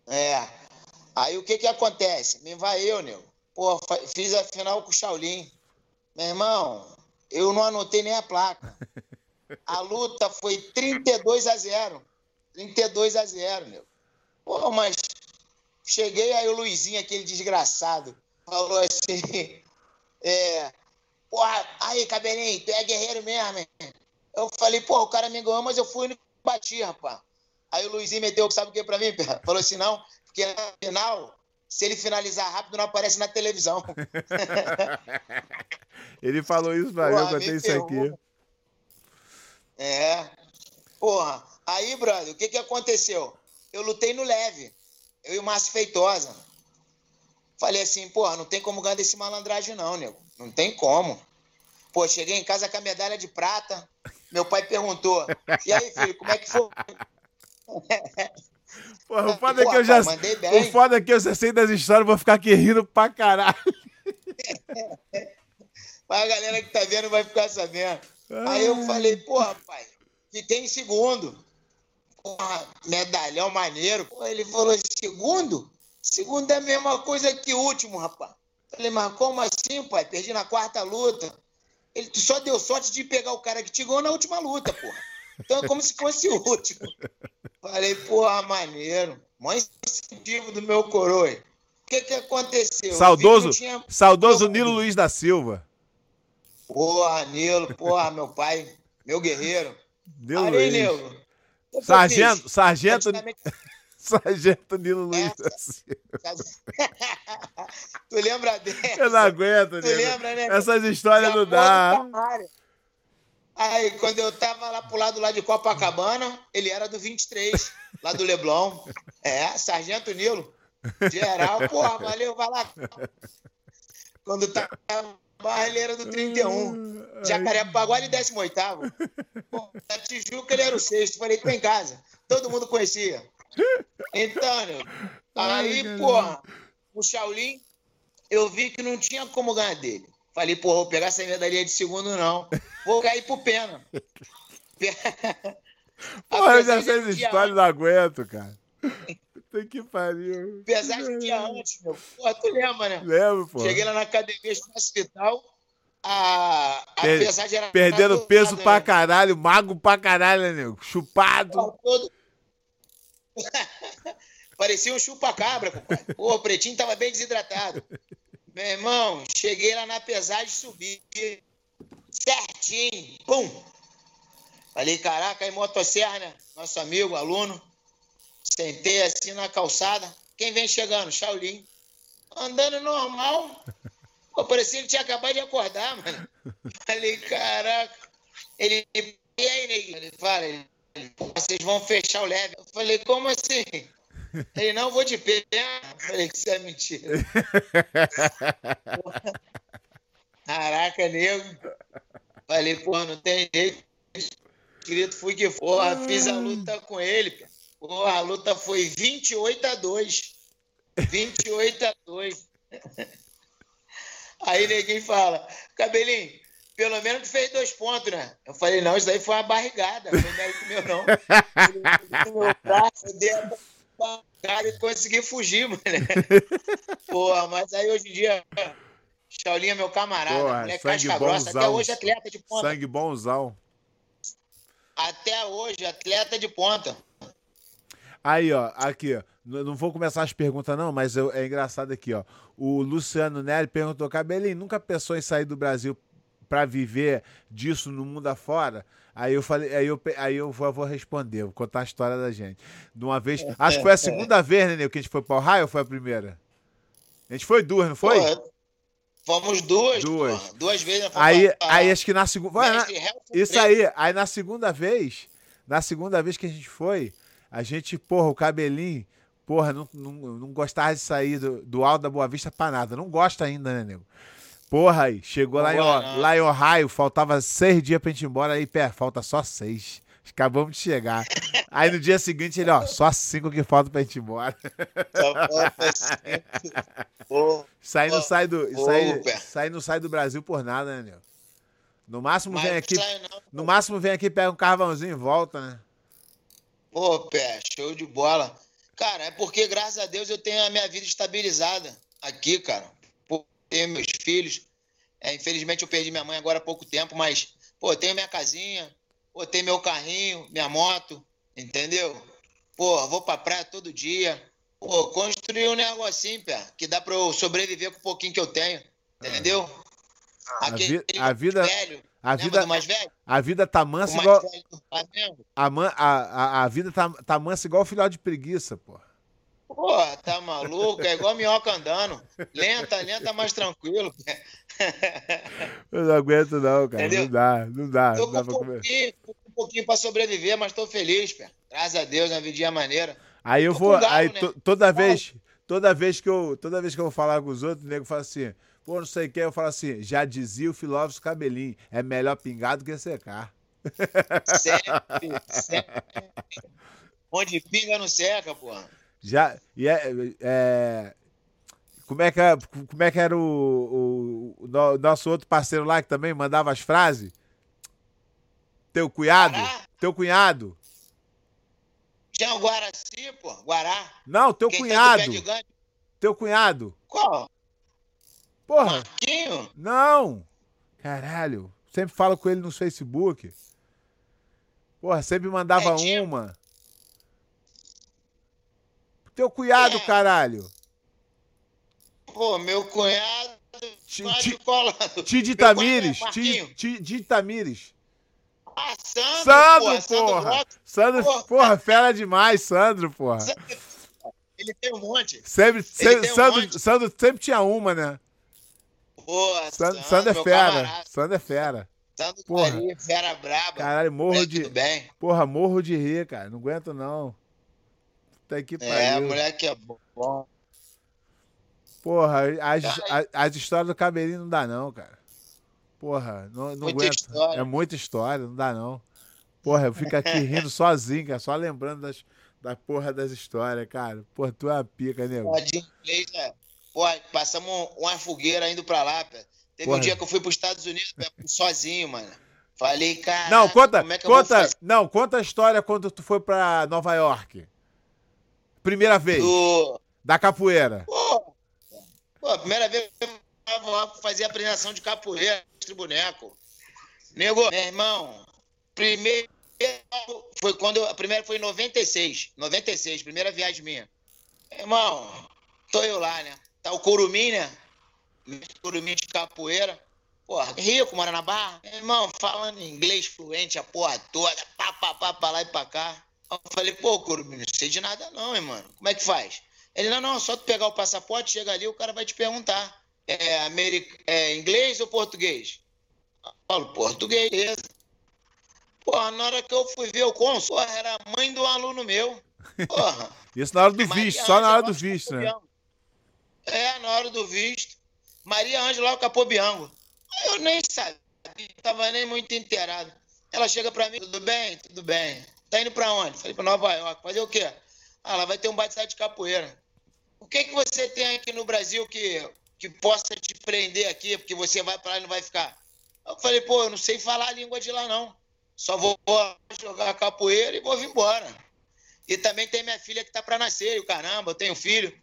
É. Aí o que que acontece? Me vai eu, nego. Pô, fiz a final com o Shaolin. Meu irmão, eu não anotei nem a placa. A luta foi 32 a 0. 32 a 0, meu. Pô, mas cheguei aí o Luizinho, aquele desgraçado, falou assim: [LAUGHS] é, porra, aí, cabelinho, tu é guerreiro mesmo, hein? Eu falei, pô, o cara me ganhou, mas eu fui no bati, rapaz. Aí o Luizinho meteu, sabe o que pra mim? Falou assim: não, porque na final, se ele finalizar rápido, não aparece na televisão. [LAUGHS] ele falou isso pra mim, eu contei isso aqui. É. Porra, Aí, brother, o que, que aconteceu? Eu lutei no leve, eu e o Márcio Feitosa. Falei assim, pô, não tem como ganhar desse malandragem, não, nego. Não tem como. Pô, cheguei em casa com a medalha de prata. Meu pai perguntou: E aí, filho, como é que foi? [LAUGHS] Porra, o foda é que eu já. O foda é que eu já sei das histórias, vou ficar aqui rindo pra caralho. [LAUGHS] Mas a galera que tá vendo vai ficar sabendo. Aí eu falei, porra, pai, fiquei em segundo porra, medalhão maneiro. Pô, ele falou, segundo? Segundo é a mesma coisa que último, rapaz. Falei, mas como assim, pai? Perdi na quarta luta. Ele só deu sorte de pegar o cara que te ganhou na última luta, porra. Então é como se fosse o último. Falei, porra, maneiro. Mãe incentivo do meu coroa. O que que aconteceu? Saudoso, tinha... saudoso Nilo Luiz da Silva. Porra, Nilo, porra, meu pai, meu guerreiro. Nilo Aí, Luiz. Nilo, Sargento, sargento, [LAUGHS] sargento Nilo Luiz. [LAUGHS] tu lembra dessa? Eu não aguento, tu lembra, né? Essas histórias não dá. Aí, quando eu tava lá pro lado lá de Copacabana, ele era do 23, lá do Leblon. É, Sargento Nilo. Geral, porra, valeu, vai lá. Quando tava Barra ele era do 31. Jacarepaguá ele 18. Na Tijuca ele era o sexto. Falei, tô em casa. Todo mundo conhecia. Então, né? aí, porra, o Shaolin, eu vi que não tinha como ganhar dele. Falei, porra, vou pegar essa medalha de segundo, não. Vou cair pro pena. [LAUGHS] Porra, eu já sei essa história, não aguento, cara. [LAUGHS] Puta que pariu. Pesagem dia antes, meu. Porra, tu lembra, né? Lembro, pô. Cheguei lá na academia, no hospital. A, a per pesagem era. Perdendo peso pra né? caralho, mago pra caralho, né, nego? Chupado. Todo... [LAUGHS] Parecia um chupa-cabra, compadre. Pô, o pretinho tava bem desidratado. Meu irmão, cheguei lá na pesagem, subi certinho, pum. Falei, caraca, aí motosserra, né? Nosso amigo, aluno. Sentei assim na calçada. Quem vem chegando? Shaolin. Andando normal. [LAUGHS] Pô, parecia que tinha acabado de acordar, mano. Falei, caraca. Ele, e aí, neguinho? Ele fala, ele, vocês vão fechar o leve. Eu falei, como assim? Ele, não, vou de pé. Eu falei, isso é mentira. [LAUGHS] Caraca, nego. Falei, pô, não tem jeito. Escrito, fui que porra, fiz a luta com ele. Porra, a luta foi 28 a 2. 28 a 2. [LAUGHS] Aí ninguém fala, cabelinho, pelo menos fez dois pontos, né? Eu falei, não, isso aí foi uma barrigada, não foi mérito meu, não. eu dei a barrigada e consegui fugir, mano. [LAUGHS] Porra, mas aí hoje em dia, Shaolin é meu camarada, Porra, moleque sangue casca grossa, até hoje é atleta de ponta. Sangue bonzão. Até hoje, atleta de ponta. Aí, ó, aqui, ó. Não vou começar as perguntas, não, mas eu- é engraçado aqui, ó. O Luciano Neri perguntou: Cabelinho, nunca pensou em sair do Brasil pra viver disso no mundo afora? Aí eu falei, aí eu, aí eu vou, vou responder, vou contar a história da gente. De uma vez. Acho que foi a segunda [LAUGHS] vez, né, Nil, que a gente foi pra Ohio ou foi a primeira? A gente foi duas, não foi? Fomos duas. Duas. Duas vezes. fomos Aí, pra- aí acho que na segunda. Isso aí, aí na segunda vez, na segunda vez que a gente foi, a gente, porra, o cabelinho, porra, não, não, não gostava de sair do, do alto da Boa Vista pra nada. Não gosta ainda, né, nego? Porra aí, chegou lá em, Ó- lá em Ohio, faltava seis dias pra gente ir embora, aí, pé, falta só seis. Acabamos de chegar. Aí no dia seguinte ele, ó, só cinco que faltam pra gente ir embora. Só falta cinco. Aí não sai do, isso aí não sai do Brasil por nada, né, nego? No máximo mas vem aqui, sai não. no máximo vem aqui, pega um carvãozinho e volta, né? Pô, pé, show de bola. Cara, é porque, graças a Deus, eu tenho a minha vida estabilizada aqui, cara. Tenho meus filhos. É, infelizmente, eu perdi minha mãe agora há pouco tempo, mas, pô, tenho minha casinha, pô, tenho meu carrinho, minha moto, entendeu? Pô, vou pra praia todo dia. Pô, construir um negocinho, pé, que dá pra eu sobreviver com o pouquinho que eu tenho, entendeu? A vi- a vida- velho, A vida, mais velho? a vida tá mansa igual. a, a, a vida tá, tá mansa igual o filhote de preguiça, pô. Pô, tá maluco? É igual minhoca andando. Lenta, lenta, mais tranquilo. Eu não aguento, não, cara. Entendeu? Não dá, não dá. Tô Não com dá um pouquinho, com um pouquinho pra sobreviver, mas tô feliz, pé. Graças a Deus, uma vidinha maneira. Aí eu tô vou. galo, aí né? to- toda vez. Toda vez que eu. Toda vez que eu vou falar com os outros, o nego fala assim, pô, não sei o que, eu falo assim, já dizia o filósofo cabelinho, é melhor pingar do que secar. Sempre, sempre. Onde pinga não seca, pô. Já. E é. é- como, é que, é- como é que era o, o- o no- nosso outro parceiro lá que também mandava as frases? Teu cunhado? Guará? Teu cunhado? Tinha o Guaraci, pô. Guará. Não, teu Quem cunhado. Teu cunhado. Qual? Porra, Marquinho? não. Caralho. Sempre falo com ele no Facebook. Porra, sempre mandava Netinho? uma. Teu cunhado, É. caralho. Pô, meu cunhado. Ti- Vai ti- te colando. Ti de Meu cunhado é Tamires. Ti, Marquinho. ti, de Tamires. Ah, Sandro, Sandro, porra. porra. Brock. Sandro, Porra. porra, fera demais, Sandro, porra. Sandro, Ele tem um monte. Sempre, sempre, tem um Sandro, monte. Sandro sempre tinha uma, né? Pô, Sandro, Sandro é fera. camarada. Sandro é fera. Sandro Porra. Fera braba. Caralho, morro de. bem. Porra, morro de rir, cara. Não aguento, não. Puta que É, pariu. moleque é bom. Porra, as, as, as histórias do cabelinho não dá, não, cara. Porra, não, não Muita aguento. história. É muita história, não dá, não. Porra, eu fico aqui rindo [LAUGHS] sozinho, cara, só lembrando das, da porra das histórias, cara. Porra, tu é uma pica, nego. Pô, de inglês, é. Pô, passamos uma fogueira indo pra lá, pé. Teve Porra. um dia que eu fui pros Estados Unidos, pé, [LAUGHS] sozinho, mano. Falei, cara. Não, conta, é conta, não, conta a história quando tu foi pra Nova York. Primeira vez, Do... da capoeira. Pô, pô, primeira vez que eu tava lá fazer a apresentação de capoeira, de boneco. Nego, meu irmão, primeiro foi quando. eu- A primeira foi em 96. 96, primeira viagem minha. Irmão, tô eu lá, né? Tá o Curumim, né? Curumim de capoeira. Porra, rico, mora na barra. Irmão, falando inglês fluente a porra toda, pá, pá, pá, pra lá e pra cá. Eu falei, pô, Curumim, não sei de nada não, hein, mano. Como é que faz? Ele, não, não, só tu pegar o passaporte, chega ali, o cara vai te perguntar. É, americ... é inglês ou português? Eu falo, português. Porra, na hora que eu fui ver o cônsul, era a mãe do aluno meu. Porra. [LAUGHS] Isso na hora do visto, só na hora do visto, né? É, na hora do visto. Maria Ângela Capobiango. Eu nem sabia, tava nem muito inteirado. Ela chega pra mim, tudo bem? Tudo bem. Tá indo pra onde? Falei pra Nova York. Fazer o quê? Ah, ela vai ter um batizado de capoeira. O que que você tem aqui no Brasil que, que possa te prender aqui, porque você vai pra lá e não vai ficar? Eu falei, pô, eu não sei falar a língua de lá, não. Só vou jogar capoeira e vou vir embora. E também tem minha filha que tá pra nascer, e caramba, eu tenho filho.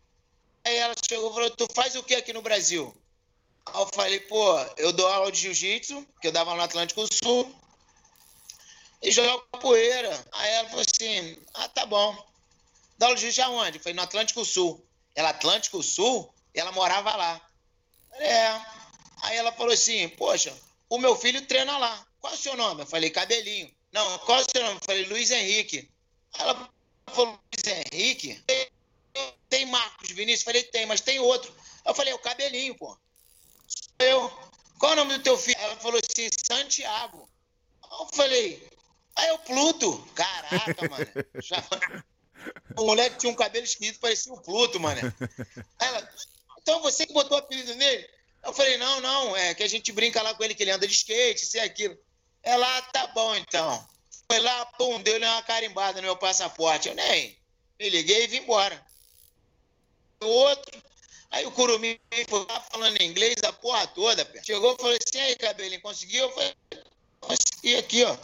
Aí ela chegou e falou, tu faz o que aqui no Brasil? Aí eu falei, pô, eu dou aula de jiu-jitsu, que eu dava no Atlântico Sul, e jogo capoeira. Aí ela falou assim, ah, tá bom. Dá aula de aonde? Eu falei, no Atlântico Sul. Ela, Atlântico Sul? Ela morava lá. É. Aí ela falou assim, poxa, o meu filho treina lá. Qual é o seu nome? Eu falei, Cabelinho. Não, qual é o seu nome? Eu falei, Luiz Henrique. Ela falou, Luiz Henrique? Tem Marcos Vinícius? Eu falei, tem, mas tem outro. Eu falei, o Cabelinho, pô eu, qual é o nome do teu filho? Ela falou assim, Santiago. Eu falei, aí é o Pluto. Caraca, mano. Já... [LAUGHS] O moleque tinha um cabelo esquisito, parecia o Pluto, mano. Ela, então você que botou o apelido nele? Eu falei, não, não, é que a gente brinca lá com ele, que ele anda de skate, isso e aquilo. Ela, ah, tá bom então. Foi lá, pum, deu-lhe uma carimbada no meu passaporte. Eu nem me liguei e vim embora. O outro, Aí o Curumim foi lá falando inglês a porra toda, pé. Chegou e falou assim, aí, cabelinho, conseguiu? Eu falei, consegui aqui, ó.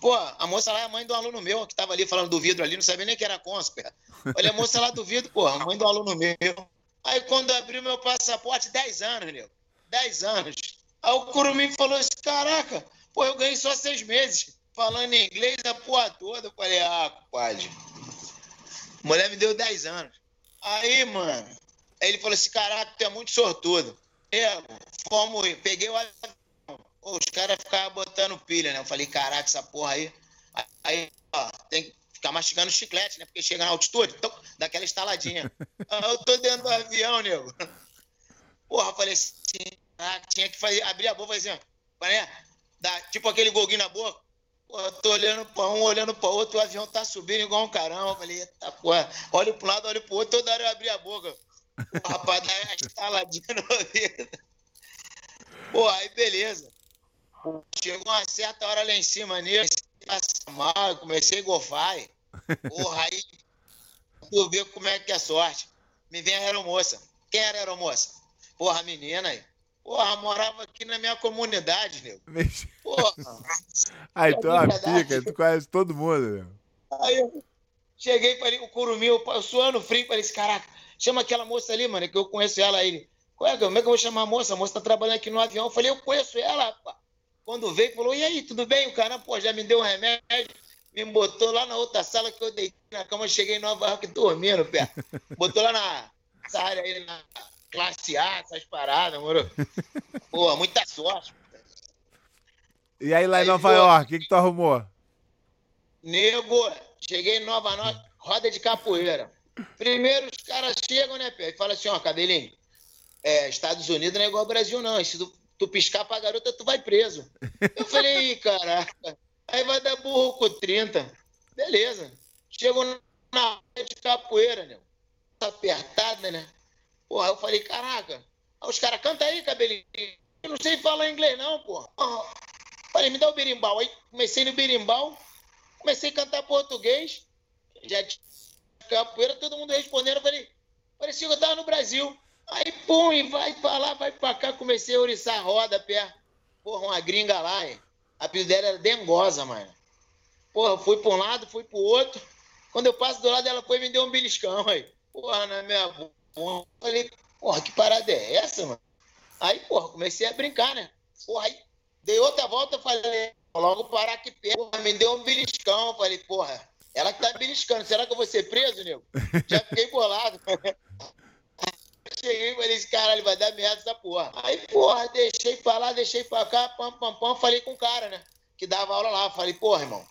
Pô, a moça lá é a mãe do aluno meu, que tava ali falando do vidro ali, não sabia nem que era pé. Olha, a moça lá do vidro, pô, a mãe do aluno meu. Aí quando abriu meu passaporte, 10 anos, nego. 10 anos. Aí o Curumim falou assim, caraca, pô, eu ganhei só seis meses falando inglês a porra toda. Eu falei, ah, compadre. Mulher me deu 10 anos. Aí, mano, Aí ele falou assim: caraca, tu é muito sortudo. É, fomos, peguei o. Os caras ficavam botando pilha, né? Eu falei: caraca, essa porra aí. Aí, ó, tem que ficar mastigando chiclete, né? Porque chega na altitude, então, daquela estaladinha. [LAUGHS] eu tô dentro do avião, nego. Porra, falei assim: ah, tinha que fazer, abrir a boca e fazer assim, né? Dá, tipo aquele golguinho na boca. Pô, eu tô olhando pra um, olhando pra outro, o avião tá subindo igual um caramba. Eu falei, eita porra, olho pro lado, olho pro outro, toda hora eu abri a boca. O rapaz dá uma estaladinha no ouvido. Pô, aí beleza. Chegou uma certa hora lá em cima nele, passar mal, comecei a gofar. Porra, aí tu vê como é que é sorte. Me vem a aeromoça. Quem era a aeromoça? Porra, a menina aí. Porra, morava aqui na minha comunidade, nego. [LAUGHS] Porra. Aí tu é uma pica, tu conhece todo mundo, nego. Aí eu cheguei para o curumim, eu suando frio, falei assim, caraca, Chama aquela moça ali, mano, que eu conheço ela. Ele, como é que eu vou chamar a moça? A moça tá trabalhando aqui no avião. Eu falei, eu conheço ela, rapaz. Quando veio, falou, e aí, tudo bem? O cara, pô, já me deu um remédio, me botou lá na outra sala que eu deitei na cama, cheguei em Nova York dormindo, pé. Botou lá na essa área aí, na classe A, essas paradas, moro? Pô, muita sorte. E aí lá em Nova pô, York, o que, que tu arrumou? Nego, cheguei em Nova York, roda de capoeira. Primeiro os caras chegam, né, Pé, e falam assim, ó, cabelinho, é, Estados Unidos não é igual ao Brasil, não. Se tu, piscar pra garota, tu vai preso. Eu falei, caraca, aí vai dar burro com 30. Beleza. Chegou na hora de capoeira, né? Apertada, né? Porra, eu falei, caraca. Os caras, canta aí, cabelinho. Eu não sei falar inglês, não, porra. Falei, me dá o berimbau. Aí comecei no berimbau, comecei a cantar português. Já tinha capoeira, todo mundo respondendo. Eu falei, parecia que eu tava no Brasil. Aí, pum, e vai pra lá, vai pra cá. Comecei a oriçar a roda, pé. Porra, uma gringa lá, hein? A apelido dela era Dengosa, mano. Porra, fui pra um lado, fui pro outro. Quando eu passo do lado, ela foi e me deu um beliscão, aí. Porra, na minha boca. Falei, porra, que parada é essa, mano? Aí, porra, comecei a brincar, né? Porra, aí dei outra volta, falei, logo parar aqui perto. Porra, me deu um beliscão. Falei, porra, Ela que tá beliscando. Será que eu vou ser preso, nego? Já fiquei bolado. [LAUGHS] Cheguei e falei, caralho vai dar merda essa porra. Aí, porra, deixei pra lá, deixei pra cá, pam, pam, pam. Falei com o cara, né? Que dava aula lá. Falei, porra, irmão,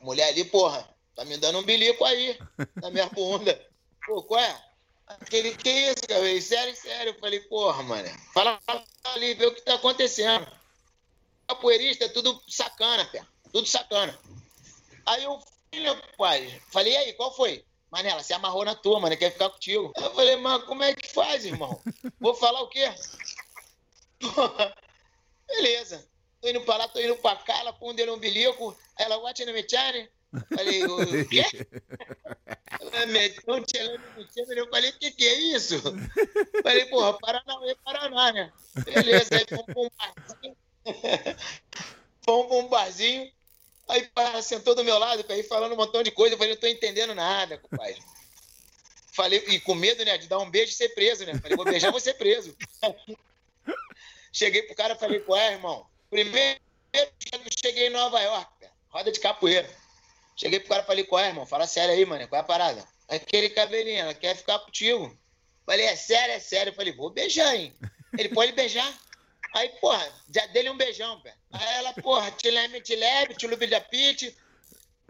mulher ali, porra, tá me dando um bilico aí, na minha bunda. [LAUGHS] Pô, qual é? Aquele, que isso, cara? Sério, sério. Eu falei, porra, mano, fala ali, vê o que tá acontecendo. Capoeirista é tudo sacana, pé. Tudo sacana. Aí eu, filho, pai, falei, e aí, qual foi? Manela, se amarrou na tua, mano, quer ficar contigo. Eu falei, mas como é que faz, irmão? Vou falar o quê? Porra, [LAUGHS] beleza. Tô indo pra lá, tô indo pra cá, ela pondeu um bilico. Ela, what in the channel? Falei, o quê? [LAUGHS] Ela meteu um Eu falei, o que que é isso? Falei, porra, Paranauê, Paraná, né? Beleza, aí fomos pra um barzinho. [LAUGHS] fomos pra um barzinho. Aí sentou do meu lado, aí falando um montão de coisa. Eu falei, não tô entendendo nada, compadre. Falei, e com medo, né, de dar um beijo e ser preso, né? Falei, vou beijar, vou ser preso. Cheguei pro cara e falei, qual é, irmão? Primeiro cheguei em Nova York, roda de capoeira. Cheguei pro cara e falei, qual é, irmão? Fala sério aí, mano, qual é a parada? Aquele cabelinho, ela quer ficar contigo. Falei, é sério, é sério. falei, vou beijar, hein? Ele pode beijar. Aí, porra, já dele um beijão, pé. Aí ela, porra, te leve, te leve, te lube da pit.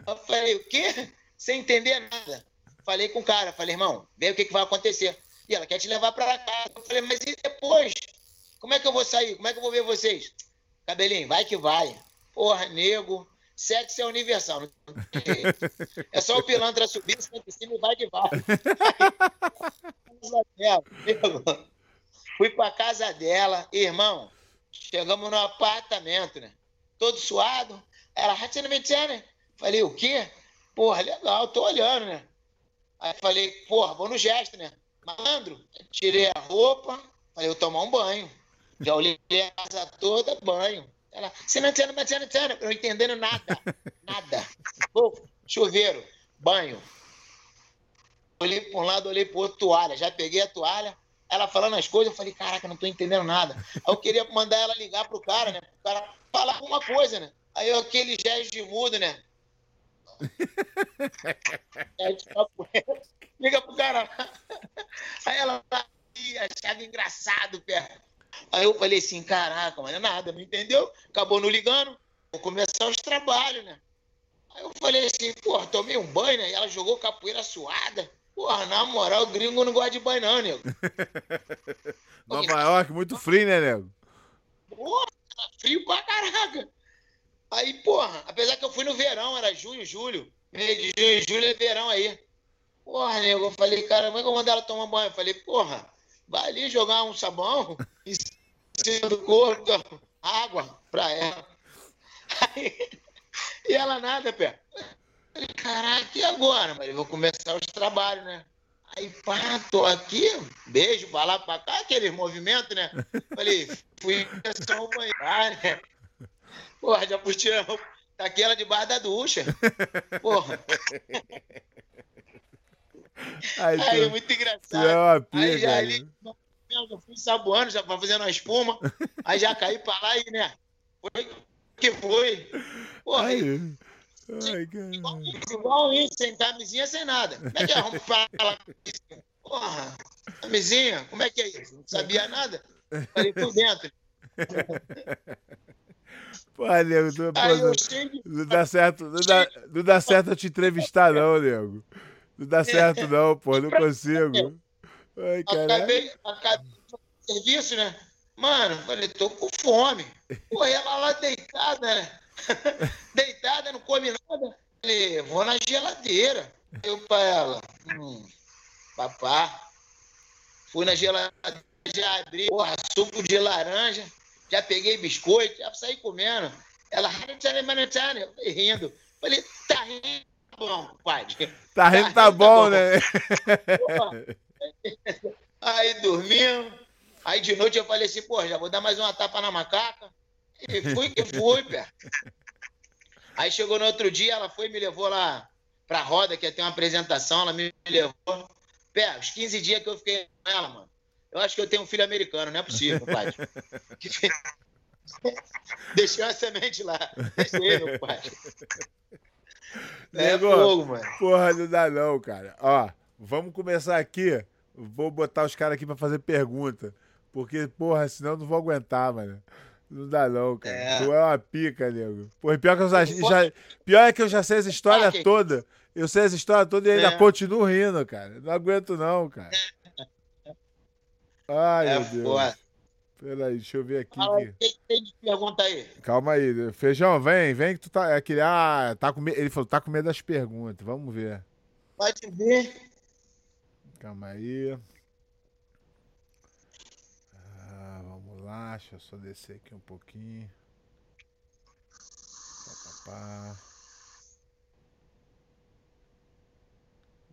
Eu falei, o quê? Sem entender nada. Falei com o cara, falei, irmão, vê o que, que vai acontecer. E ela quer te levar pra casa. Eu falei, mas e depois? Como é que eu vou sair? Como é que eu vou ver vocês? Cabelinho, vai que vai. Porra, nego. Sexo é universal. É só o pilantra subir, sai de cima e vai que vai. [LAUGHS] [LAUGHS] Fui pra casa dela, irmão. Chegamos no apartamento, né? Todo suado. Ela, né? Falei, o quê? Porra, legal, tô olhando, né? Aí falei, porra, vou no gesto, né? Malandro, tirei a roupa, falei, eu tomar um banho. Já olhei a casa toda, banho. Ela, não entende, mas não entende. Não entendendo nada. Nada. Chuveiro, banho. Olhei para um lado, olhei para outro, toalha. Já peguei a toalha. Ela falando as coisas, eu falei, caraca, não estou entendendo nada. Aí eu queria mandar ela ligar pro cara, né? O cara falar alguma coisa, né? Aí eu, aquele gesto de mudo, né? [LAUGHS] Liga pro cara. Aí ela achava engraçado, perto. Aí eu falei assim, caraca, mas é nada, não entendeu? Acabou não ligando, vou começar os trabalhos, né? Aí eu falei assim, porra, tomei um banho, né? E ela jogou capoeira suada. Porra, na moral, o gringo não gosta de banho, não, nego. [LAUGHS] Nova York, muito frio, né, nego? Porra, frio pra caraca. Aí, porra, apesar que eu fui no verão, era junho, julho. Meio de junho, julho é verão aí. Porra, nego, eu falei, cara, como é que eu mandar ela tomar banho? Eu falei, porra, vai ali jogar um sabão em cima do corpo, água pra ela. [LAUGHS] Aí, e ela nada, pé. Falei, caraca, e agora? Mas vou começar os trabalhos, né? Aí, pá, tô aqui, beijo pra lá, pra cá, aqueles movimentos, né? Falei, fui só o banheiro, né? Porra, já puxei, tá aqui ela debaixo da ducha. Porra. [LAUGHS] Aí, aí muito engraçado. É uma aí já ali, eu fui saboando, já fazendo uma espuma. aí já caí pra lá e, né? Foi que foi. Porra, aí. Ai, igual, igual isso, sem camisinha, sem nada. Como é que arruma pra Porra, camisinha, como é que é isso? Não sabia nada? Falei, por dentro. [LAUGHS] Pô, nego, tu, pô, não, não, dá certo, não dá, não dá certo eu te entrevistar, não, nego. Não dá certo, não, pô, não consigo. Ai. Acabei, acabei o serviço, né? Mano, falei, tô com fome. Pô, ela lá deitada, né? [LAUGHS] deitada, não come nada. Falei, vou na geladeira. Eu pra ela, hum, papá. Fui na geladeira, já abri, porra, suco de laranja, já peguei biscoito, já saí comendo. Ela, rindo. Falei, tá rindo bom, pai. Tá rindo, tá, tá bom, tá né? Aí dormimos. Aí de noite eu falei assim, pô, já vou dar mais uma tapa na macaca. E fui que fui, pé. Aí chegou no outro dia, ela foi e me levou lá pra roda, que ia ter uma apresentação, ela me levou. Pé, os 15 dias que eu fiquei com ela, mano. Eu acho que eu tenho um filho americano, não é possível, pai. Deixei uma semente lá. Deixei, meu pai. É Nego, fogo, mano. Porra, não dá não, cara. Ó, vamos começar aqui. Vou botar os caras aqui pra fazer pergunta. Porque, porra, senão eu não vou aguentar, mano. Não dá não, cara. É. Tu é uma pica, nego. Porra, pior, que eu já, já, pior é que eu já sei essa história toda. Eu sei essa história toda e ainda é. continuo rindo, cara. Não aguento não, cara. [LAUGHS] Ai, é meu Deus. Foda. Peraí, deixa eu ver aqui. Que tem de pergunta aí? Calma aí. Feijão, vem, vem que tu tá. É aquele, ah, tá com medo. Ele falou, tá com medo das perguntas. Vamos ver. Pode ver. Calma aí. Ah, eu só descer aqui um pouquinho. Pá, pá, pá.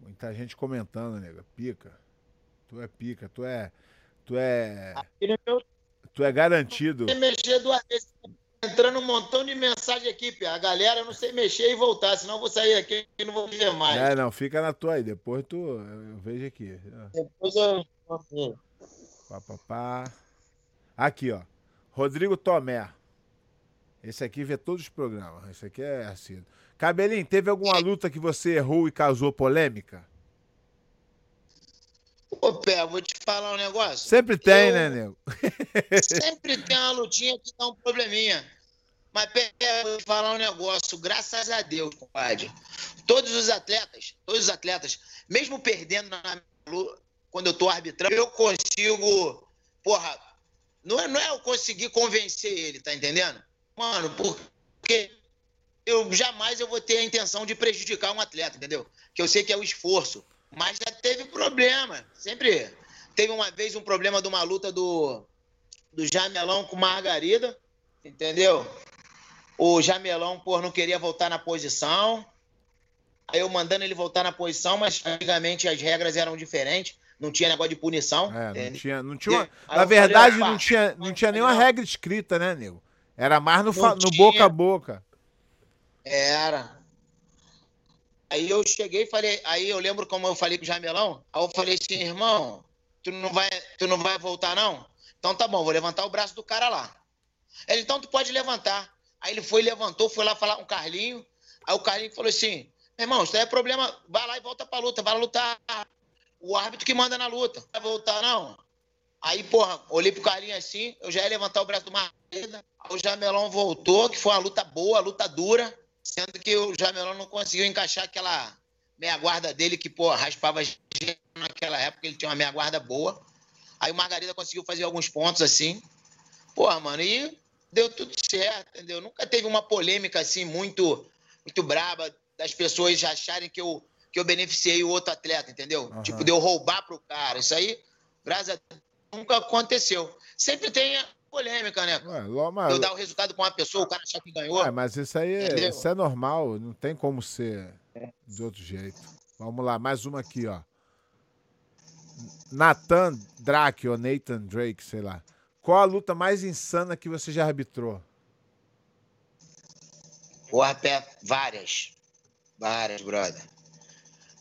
Muita gente comentando, nega. Pica. Tu é pica, tu é. Tu é. Meu Tu é garantido. Não mexer duas vezes. Entrando um montão de mensagem aqui, Pia. A galera, eu não sei mexer e voltar, senão eu vou sair aqui e não vou ver mais. É, não, fica na tua aí. Depois tu. Eu vejo aqui. Depois eu. Pá, pá, pá. Aqui, ó. Rodrigo Tomé. Esse aqui vê todos os programas. Esse aqui é assim. Cabelinho, teve alguma luta que você errou e causou polêmica? Ô, Pé, vou te falar um negócio. Sempre tem, eu... né, nego? [LAUGHS] sempre tem uma lutinha que dá um probleminha. Mas, Pé, vou te falar um negócio. Graças a Deus, compadre. Todos os atletas, todos os atletas, mesmo perdendo na luta, quando eu tô arbitrando, eu consigo. Porra, não é, não é eu conseguir convencer ele, tá entendendo? Mano, porque eu jamais eu vou ter a intenção de prejudicar um atleta, entendeu? Que eu sei que é o esforço. Mas já teve problema. Sempre. Teve uma vez um problema de uma luta do, do Jamelão com Margarida, entendeu? O Jamelão, por não queria voltar na posição. Aí eu mandando ele voltar na posição, mas antigamente as regras eram diferentes. Não tinha negócio de punição. É, não tinha. Não tinha uma... Na verdade, falei, não, tinha, não tinha nenhuma regra escrita, né, nego? Era mais no, fa... no boca a boca. Era. Aí eu cheguei e falei, aí eu lembro como eu falei com o Jamelão, aí eu falei assim, irmão, tu não vai, tu não vai voltar não? Então tá bom, vou levantar o braço do cara lá. Ele, então tu pode levantar. Aí ele foi, levantou, foi lá falar com o Carlinho. Aí o Carlinho falou assim, meu irmão, isso aí é problema, vai lá e volta pra luta, vai lutar. O árbitro que manda na luta. Vai voltar não? Aí, porra, olhei pro Carlinho assim, eu já ia levantar o braço do Margarida. Aí o Jamelão voltou, que foi uma luta boa, luta dura. Sendo que o Jamelão não conseguiu encaixar aquela meia guarda dele que, pô, raspava naquela época, ele tinha uma meia guarda boa. Aí o Margarida conseguiu fazer alguns pontos assim. Porra, mano, e deu tudo certo, entendeu? Nunca teve uma polêmica assim muito muito braba das pessoas acharem que eu, que eu beneficiei o outro atleta, entendeu? Uhum. Tipo, de eu roubar pro cara. Isso aí, graças a Deus, nunca aconteceu. Sempre tem polêmica, né? Ué, mas... Eu dar o resultado com uma pessoa, o cara achar que ganhou. Ué, mas isso aí é, isso é normal, não tem como ser de outro jeito. Vamos lá, mais uma aqui, ó. Nathan Drake, ou Nathan Drake, sei lá. Qual a luta mais insana que você já arbitrou? Porra, pé, várias. Várias, brother.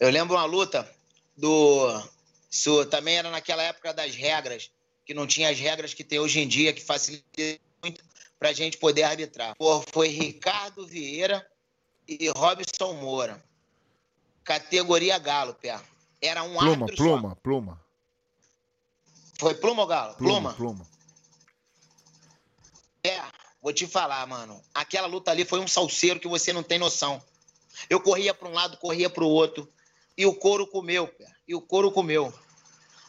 Eu lembro uma luta do. Isso também era naquela época das regras que não tinha as regras que tem hoje em dia, que facilita muito para a gente poder arbitrar. Pô, foi Ricardo Vieira e Robson Moura. Categoria Galo, pé. Era um pluma, pluma, só. pluma. Foi pluma ou galo? Pluma, pluma. É, vou te falar, mano. Aquela luta ali foi um salseiro que você não tem noção. Eu corria para um lado, corria para o outro. E o couro comeu. E o couro comeu.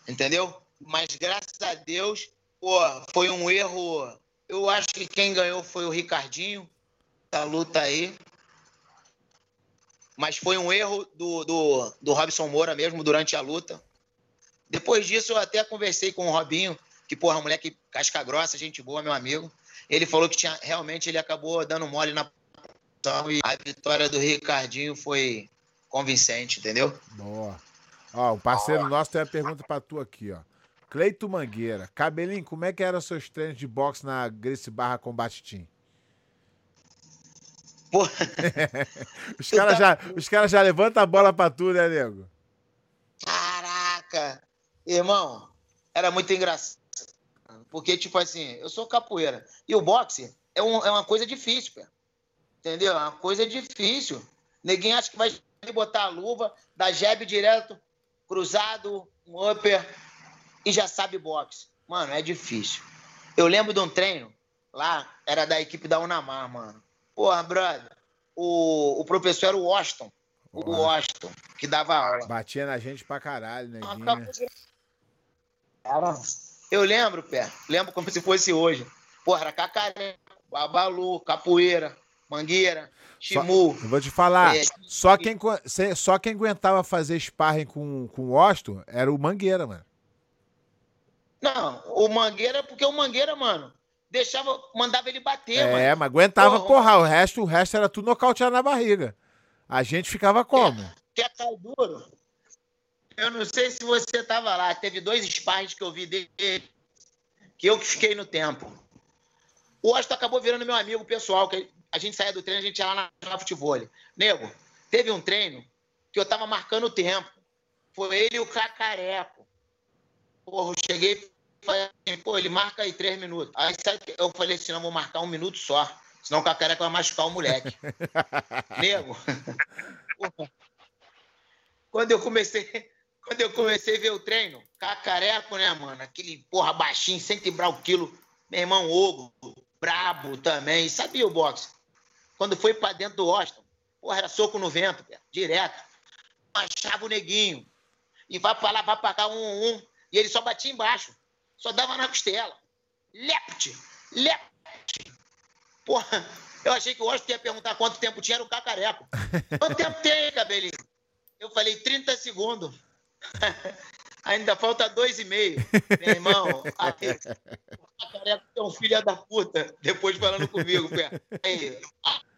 Entendeu? mas graças a Deus, pô, foi um erro. Eu acho que quem ganhou foi o Ricardinho, da luta aí. Mas foi um erro do, do, do Robson Moura mesmo durante a luta. Depois disso, eu até conversei com o Robinho, que, porra, moleque casca grossa, gente boa, meu amigo. Ele falou que tinha, realmente ele acabou dando mole na e a vitória do Ricardinho foi convincente, entendeu? Boa. Ó, o parceiro nosso tem uma pergunta para tu aqui, ó. Cleito Mangueira. Cabelinho, como é que eram seus treinos de boxe na Grace Barra Combate Team? [LAUGHS] os caras tá... já, os cara já levantam a bola pra tu, né, nego? Caraca! Irmão, era muito engraçado. Porque, tipo assim, eu sou capoeira. E o boxe é, um, é uma coisa difícil, pô. Entendeu? É uma coisa difícil. Neguinho acha que vai botar a luva, dar jab direto, cruzado, um upper e já sabe boxe. Mano, é difícil. Eu lembro de um treino lá, era da equipe da Unamar, mano. Porra, brother, o, o professor era o Washington. O Washington, que dava aula. Batia na gente pra caralho, né? Era... Eu lembro, pé. Lembro como se fosse hoje. Porra, era cacareco, babalu, capoeira, mangueira, chimu. Só, eu vou te falar, é, só, quem, só quem aguentava fazer sparring com, com o Washington era o Mangueira, mano. Não, o Mangueira, porque o Mangueira, mano, deixava, mandava ele bater, é, mano. É, mas aguentava Porra, porra, o resto, o resto era tudo nocauteado na barriga. A gente ficava como? Quer, quer cair duro? Eu não sei se você tava lá. Teve dois sparrings que eu vi dele, que eu que fiquei no tempo. O Austin acabou virando meu amigo pessoal, que a gente saía do treino, a gente ia lá na, na futebol. Nego, teve um treino que eu tava marcando o tempo. Foi ele e o Cacareco. Porra, eu cheguei e falei assim, pô, ele marca aí três minutos. Aí eu falei assim, não, vou marcar um minuto só. Senão o Cacareco vai machucar o moleque. [LAUGHS] Nego. Quando eu comecei, quando eu comecei a ver o treino, cacareco, né, mano? Aquele porra baixinho, sem quebrar o quilo. Meu irmão Ogo, brabo também. Sabia o boxe. Quando foi pra dentro do Austin, porra, era soco no vento, direto. Achava o neguinho. E vai pra lá, vai pra cá, um, um. E ele só batia embaixo. Só dava na costela. Lepte, lepte. Porra, eu achei que o Washington ia perguntar quanto tempo tinha, era o cacareco. [LAUGHS] Quanto tempo tem, cabelinho? Eu falei 30 segundos. [LAUGHS] Ainda falta dois e meio. Meu irmão, aí, o [LAUGHS] cacareco é um filho da puta, depois falando comigo. Aí,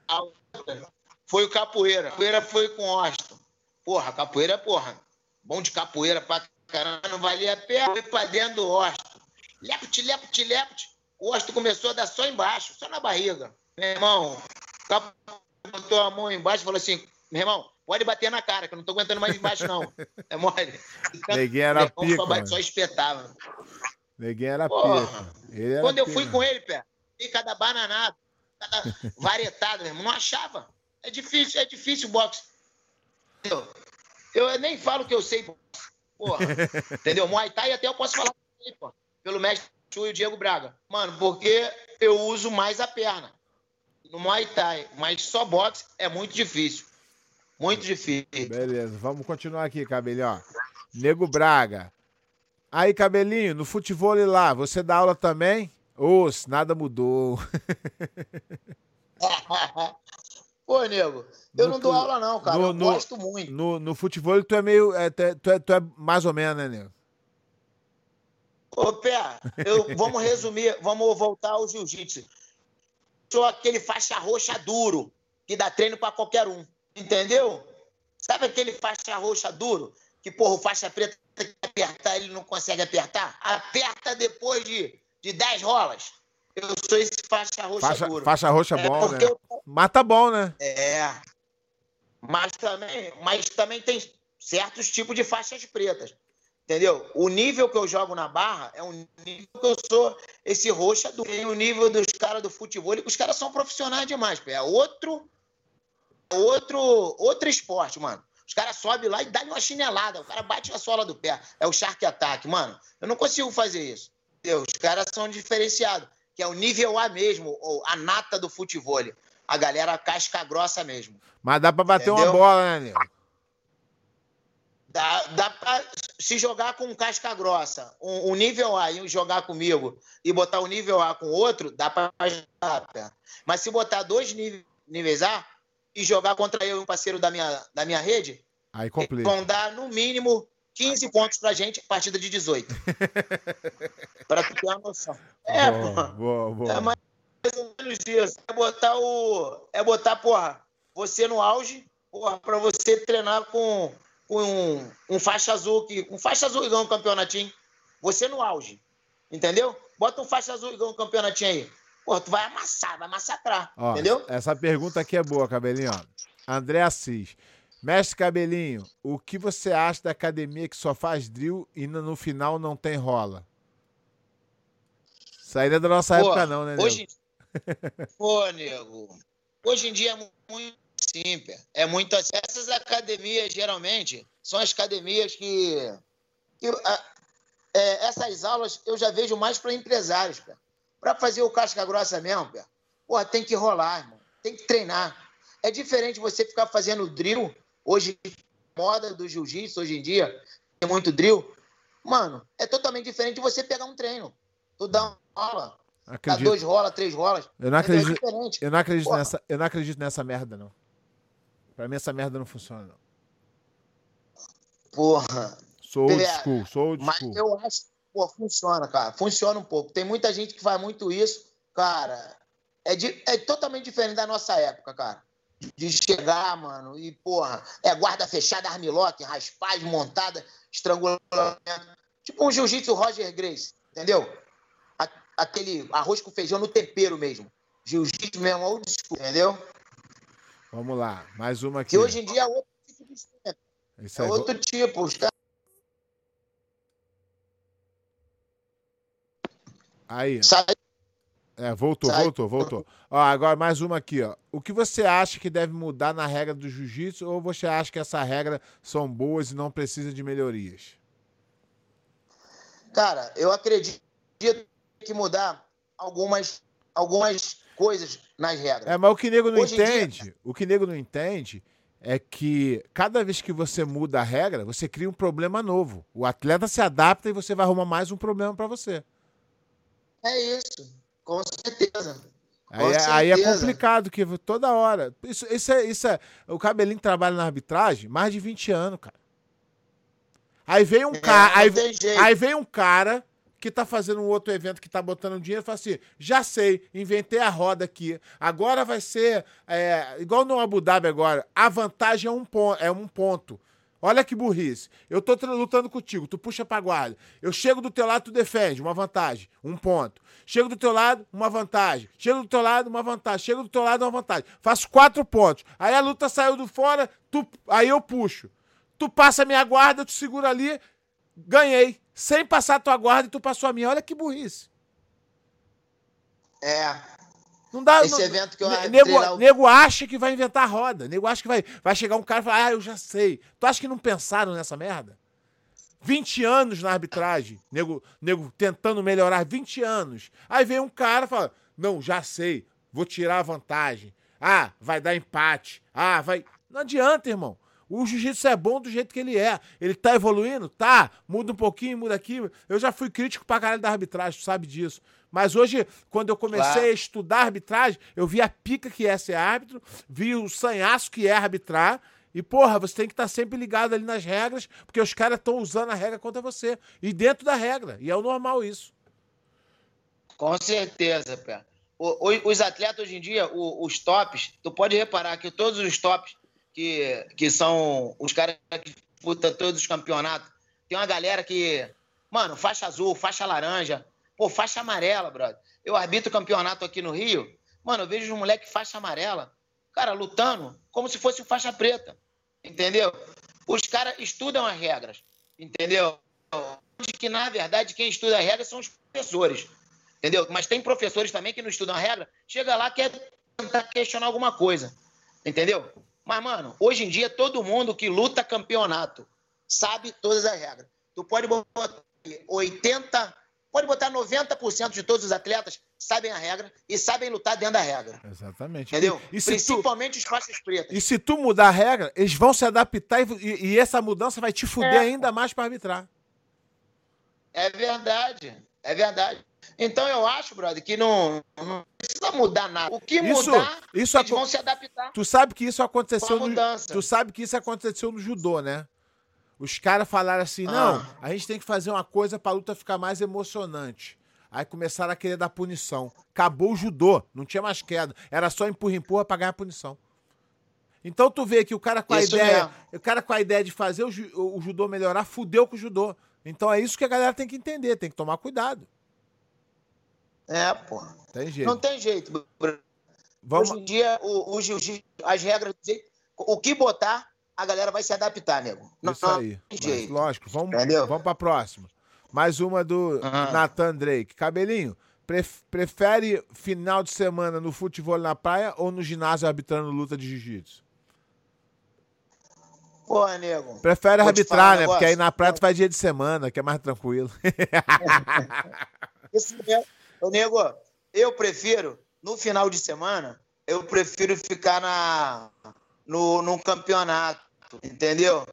a, outra foi o capoeira. Capoeira foi com o Washington. Porra, capoeira, porra. Bom de capoeira pra caramba, não valia a pena. Foi pra dentro do Washington. Lepte, lepte, lepte. O osto começou a dar só embaixo, só na barriga. Meu irmão, botou a mão embaixo e falou assim: meu irmão, pode bater na cara, que eu não tô aguentando mais embaixo, não. [LAUGHS] É mole. Neguinho era pica. Só, só espetava. Neguinho era pica. Era Quando eu fui com ele, pé, e cada bananado, cada varietado, meu irmão, não achava. É difícil, é difícil o boxe. Eu, eu nem falo que eu sei, porra. Entendeu? Muay Thai até eu posso falar pelo mestre e o Diego Braga. Mano, porque eu uso mais a perna no Muay Thai, mas só boxe é muito difícil. Muito difícil. Beleza, vamos continuar aqui, Cabelinho. Nego Braga. Aí, Cabelinho, no futebol lá, você dá aula também? Ô, nada mudou. [LAUGHS] Pô, nego, eu no, não dou aula não, cara. No, eu no, gosto muito. No, no futebol tu é meio. É, tu, é, tu é mais ou menos, né, nego? Ô, Pé, eu, vamos resumir, vamos voltar ao jiu-jitsu. Sou aquele faixa roxa duro, que dá treino para qualquer um, entendeu? Sabe aquele faixa roxa duro? Que, porra, o faixa preta tem que apertar, ele não consegue apertar? Aperta depois de, de 10 rolas. Eu sou esse faixa roxa faixa, duro. Faixa roxa é bom, né? Eu... Mata bom, né? É. Mas também, mas também tem certos tipos de faixas pretas. Entendeu? O nível que eu jogo na barra é um nível que eu sou esse roxa do. Tem o nível dos caras do futebol, os caras são profissionais demais. É outro, outro, outro esporte, mano. Os caras sobem lá e dão uma chinelada. O cara bate na sola do pé. É o Shark Attack, mano. Eu não consigo fazer isso. Os caras são diferenciados. Que é o nível A mesmo, ou a nata do futebol. A galera casca grossa mesmo. Mas dá pra bater Entendeu? uma bola, né, Nil? Dá, dá pra se jogar com casca grossa, um, um, nível A e jogar comigo e botar o nível A com outro, dá pra ajudar. Mas se botar dois níveis A e jogar contra eu e um parceiro da minha, da minha rede, Aí complica. vão dar no mínimo 15 pontos pra gente, partida de 18. [LAUGHS] pra tu ter uma noção. É, boa, pô. Boa. É mais ou menos isso. É botar o. É botar, porra, você no auge, porra, pra você treinar com um, um faixa azul, que, um faixa azul ganha um campeonatinho. Você no auge. Entendeu? Bota um faixa azul ganha um campeonatinho aí. Pô, tu vai amassar, vai massacrar. Ó, entendeu? Essa pergunta aqui é boa, Cabelinho. André Assis. Mestre Cabelinho, o que você acha da academia que só faz drill e no final não tem rola? Saída da nossa Pô, época, não, né, nego? Hoje... [LAUGHS] Pô, nego. Hoje em dia é muito pé. É muito assim. Essas academias, geralmente, são as academias que. que a, é, essas aulas eu já vejo mais para empresários, pé. Para fazer o casca grossa mesmo, pé. Porra, tem que rolar, irmão. Tem que treinar. É diferente você ficar fazendo drill. Hoje, moda do jiu-jitsu, hoje em dia, tem muito drill. Mano, é totalmente diferente de você pegar um treino. Tu dá uma aula. Dá dois rolas, três rolas. Eu não acredito, é eu não acredito nessa, eu não acredito nessa merda não. Pra mim essa merda não funciona não. Porra. Sou old school, sou old school. Mas eu acho que pô, funciona, cara. Funciona um pouco. Tem muita gente que faz muito isso, cara. É, de, é totalmente diferente da nossa época, cara. De chegar, mano, e, porra, é guarda fechada, armlock, raspagem montada, estrangulamento. Tipo um jiu-jitsu Roger Grace, entendeu? aquele arroz com feijão no tempero mesmo. Jiu-jitsu mesmo, old school, entendeu? Vamos lá, mais uma aqui. Que hoje em dia é outro tipo de é outro tipo. Os caras... Aí. Sai. É, voltou, Sai. voltou, voltou. Ó, agora mais uma aqui, ó. O que você acha que deve mudar na regra do jiu-jitsu ou você acha que essa regra são boas e não precisa de melhorias? Cara, eu acredito que mudar algumas, algumas coisas nas regras. É, mas o que nego não Hoje entende, dia... o que nego não entende é que cada vez que você muda a regra, você cria um problema novo. O atleta se adapta e você vai arrumar mais um problema para você. É isso, com certeza. Aí, é, aí, é complicado, que toda hora. Isso, isso, é, isso é. O cabelinho trabalha na arbitragem mais de 20 anos, cara. Aí vem um é, cara. Aí, aí vem um cara que tá fazendo um outro evento que tá botando dinheiro, fala assim: já sei, inventei a roda aqui. Agora vai ser é, igual no Abu Dhabi agora. A vantagem é um, ponto, é um ponto. Olha que burrice. Eu tô lutando contigo, tu puxa pra guarda. Eu chego do teu lado, tu defende, uma vantagem, um ponto. Chego do teu lado, uma vantagem. Chego do teu lado, uma vantagem. Chego do teu lado, uma vantagem. Faço quatro pontos. Aí a luta saiu do fora, tu, aí eu puxo. Tu passa a minha guarda, tu segura ali, ganhei sem passar a tua guarda e tu passou a minha. Olha que burrice. É. Não dá. Esse não, evento que eu nego, o... nego acha que vai inventar a roda. Nego acha que vai, vai chegar um cara e falar: Ah, eu já sei. Tu acha que não pensaram nessa merda? 20 anos na arbitragem. Nego, nego tentando melhorar 20 anos. Aí vem um cara e fala: Não, já sei. Vou tirar a vantagem. Ah, vai dar empate. Ah, vai. Não adianta, irmão. O jiu-jitsu é bom do jeito que ele é. Ele tá evoluindo? Tá. Muda um pouquinho, muda aqui. Eu já fui crítico pra caralho da arbitragem, tu sabe disso. Mas hoje, quando eu comecei claro. a estudar arbitragem, eu vi a pica que é ser árbitro, vi o sanhaço que é arbitrar. E, porra, você tem que estar tá sempre ligado ali nas regras, porque os caras estão usando a regra contra você. E dentro da regra. E é o normal isso. Com certeza, Pé. Os atletas hoje em dia, os tops, tu pode reparar que todos os tops que, que são os caras que disputam todos os campeonatos. Tem uma galera que, mano, faixa azul, faixa laranja, pô, faixa amarela, brother. Eu arbitro campeonato aqui no Rio, mano, eu vejo os moleques faixa amarela, cara, lutando como se fosse faixa preta, entendeu? Os caras estudam as regras, entendeu? Que, na verdade, quem estuda as regras são os professores, entendeu? Mas tem professores também que não estudam a regra, chega lá quer tentar questionar alguma coisa, entendeu? Mas, mano, hoje em dia todo mundo que luta campeonato sabe todas as regras. Tu pode botar 80, pode botar 90% de todos os atletas sabem a regra e sabem lutar dentro da regra. Exatamente. Entendeu? E, e Principalmente tu, os faixas pretas. E se tu mudar a regra, eles vão se adaptar e, e essa mudança vai te fuder é. ainda mais para arbitrar. É verdade. É verdade. Então eu acho, brother, que não, não precisa mudar nada. O que isso, mudar, isso eles vão se adaptar. Tu sabe que isso aconteceu no, Tu sabe que isso aconteceu no judô, né? Os caras falaram assim: ah. "Não, a gente tem que fazer uma coisa para a luta ficar mais emocionante". Aí começaram a querer dar punição. Acabou o judô, não tinha mais queda, era só empurra empurra para ganhar punição. Então tu vê que o cara com a isso ideia, o cara com a ideia de fazer o, o judô melhorar, fudeu com o judô. Então é isso que a galera tem que entender, tem que tomar cuidado. É, pô. Tem jeito. Não tem jeito. Vamos... Hoje em dia, o, o jiu-jitsu, as regras, o que botar, a galera vai se adaptar, nego. Não, Isso aí. Mas, lógico, vamos, Entendeu? vamos pra próxima. Mais uma do uhum. Nathan Drake. Cabelinho, prefere final de semana no futebol na praia ou no ginásio arbitrando luta de jiu-jitsu? Porra, nego. Prefere arbitrar, um né? Porque aí na praia tu vai dia de semana, que é mais tranquilo. [LAUGHS] Esse mesmo. Ô, nego, eu prefiro, no final de semana, eu prefiro ficar na, no, num campeonato, entendeu?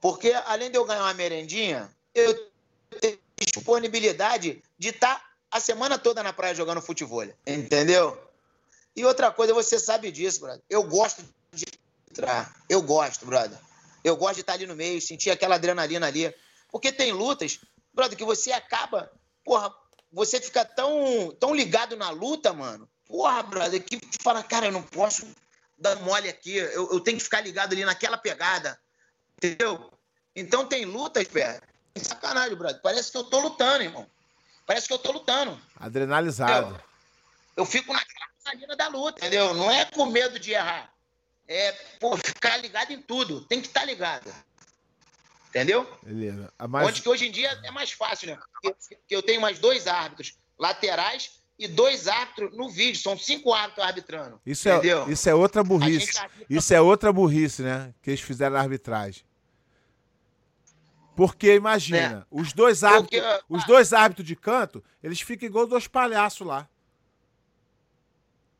Porque além de eu ganhar uma merendinha, eu tenho disponibilidade de estar a semana toda na praia jogando futebol, entendeu? E outra coisa, você sabe disso, brother. Eu gosto de entrar. Eu gosto, brother. Eu gosto de estar ali no meio, sentir aquela adrenalina ali. Porque tem lutas, brother, que você acaba, porra, você fica tão, tão ligado na luta, mano. Porra, brother, que fala, cara, eu não posso dar mole aqui. Eu, eu tenho que ficar ligado ali naquela pegada. Entendeu? Então tem lutas, pé. Sacanagem, brother. Parece que eu tô lutando, irmão. Parece que eu tô lutando. Adrenalizado. Eu fico naquela adrenalina da luta, entendeu? Não é com medo de errar. É, pô, ficar ligado em tudo. Tem que estar ligado. Entendeu? Beleza. A mais... Onde que hoje em dia é mais fácil, né? Porque eu tenho mais dois árbitros laterais e dois árbitros no vídeo. São cinco árbitros arbitrando. Isso é, entendeu? isso é outra burrice. arbitra- Isso é outra burrice, né? Que eles fizeram na arbitragem. Porque imagina, os dois árbitros, É. Porque, os dois árbitros de canto, eles ficam igual dois palhaços lá.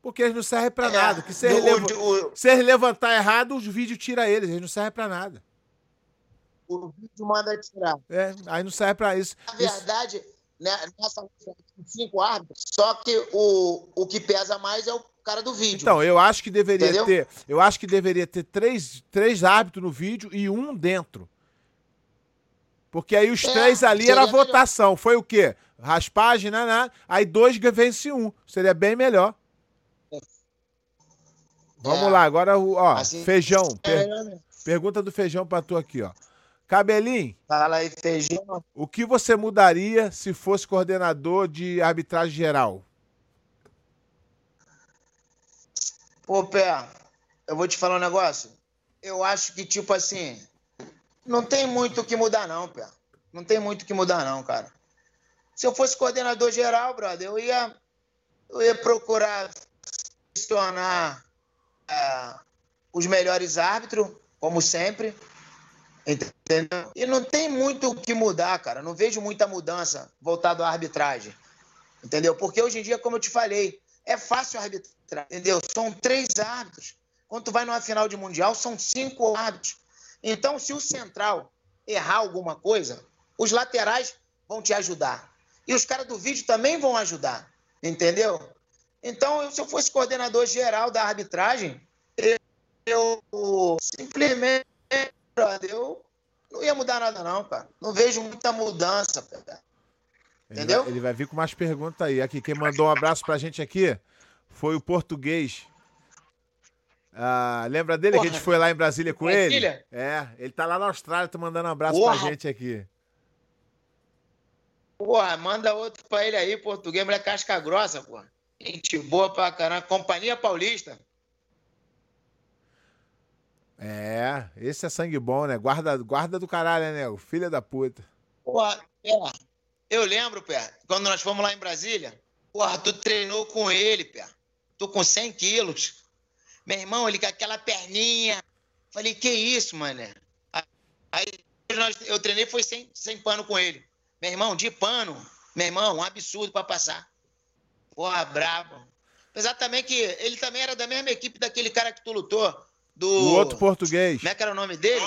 Porque eles não servem pra É, nada. Que se, eles leva- o- se eles levantar errado, os vídeos tira eles, eles não servem pra nada. o vídeo manda tirar. É, aí não serve pra isso. Na Isso- verdade, né, nessa cinco árbitros, só que o, o que pesa mais é o cara do vídeo. Então, eu acho que deveria Entendeu? ter. Eu acho que deveria ter três, três árbitros no vídeo e um dentro. Porque aí os É, três ali era melhor. votação. Foi o quê? Raspagem, né? né? Aí dois vence um. Seria bem melhor. Vamos É. lá, agora o ó, Assim- feijão. É Per- melhor mesmo. pergunta do feijão pra tu aqui, ó. Cabelinho, Fala aí, feijão. o que você mudaria se fosse coordenador de arbitragem geral? Pô, Pé, eu vou te falar um negócio. Eu acho que, tipo assim, não tem muito o que mudar, não, Pé. Não tem muito o que mudar, não, cara. Se eu fosse coordenador geral, brother, eu ia, eu ia procurar selecionar é, os melhores árbitros, como sempre. Entendeu? E não tem muito o que mudar, cara. Não vejo muita mudança voltado à arbitragem. Entendeu? Porque hoje em dia, como eu te falei, é fácil arbitrar, entendeu? São três árbitros. Quando tu vai numa final de mundial, são cinco árbitros. Então, se o central errar alguma coisa, os laterais vão te ajudar. E os caras do vídeo também vão ajudar. Entendeu? Então, se eu fosse coordenador geral da arbitragem, eu simplesmente, brother, eu não ia mudar nada, não, cara. Não vejo muita mudança, cara. Ele Entendeu? vai- Ele vai vir com mais perguntas aí. Aqui, quem mandou um abraço pra gente aqui foi o português. Ah, lembra dele que a gente Porra. foi lá em Brasília com ele? Brasília? É, ele tá lá na Austrália, tá mandando um abraço Porra. pra gente aqui. Porra, manda outro pra ele aí, português, mulher casca grossa, porra. Gente boa pra caramba. Companhia Paulista. É, esse é sangue bom, né? Guarda, guarda do caralho, né, o filho da puta. Porra, pé. Eu lembro, pé, quando nós fomos lá em Brasília, porra, tu treinou com ele, pé. Tu com 100 quilos. Meu irmão, ele com aquela perninha. Falei, que isso, mané? Aí nós- eu treinei, foi sem, sem pano com ele. Meu irmão, de pano, meu irmão, um absurdo pra passar. Porra, brabo. Apesar também que ele também era da mesma equipe daquele cara que tu lutou. Do... O outro português. Como é que era o nome dele?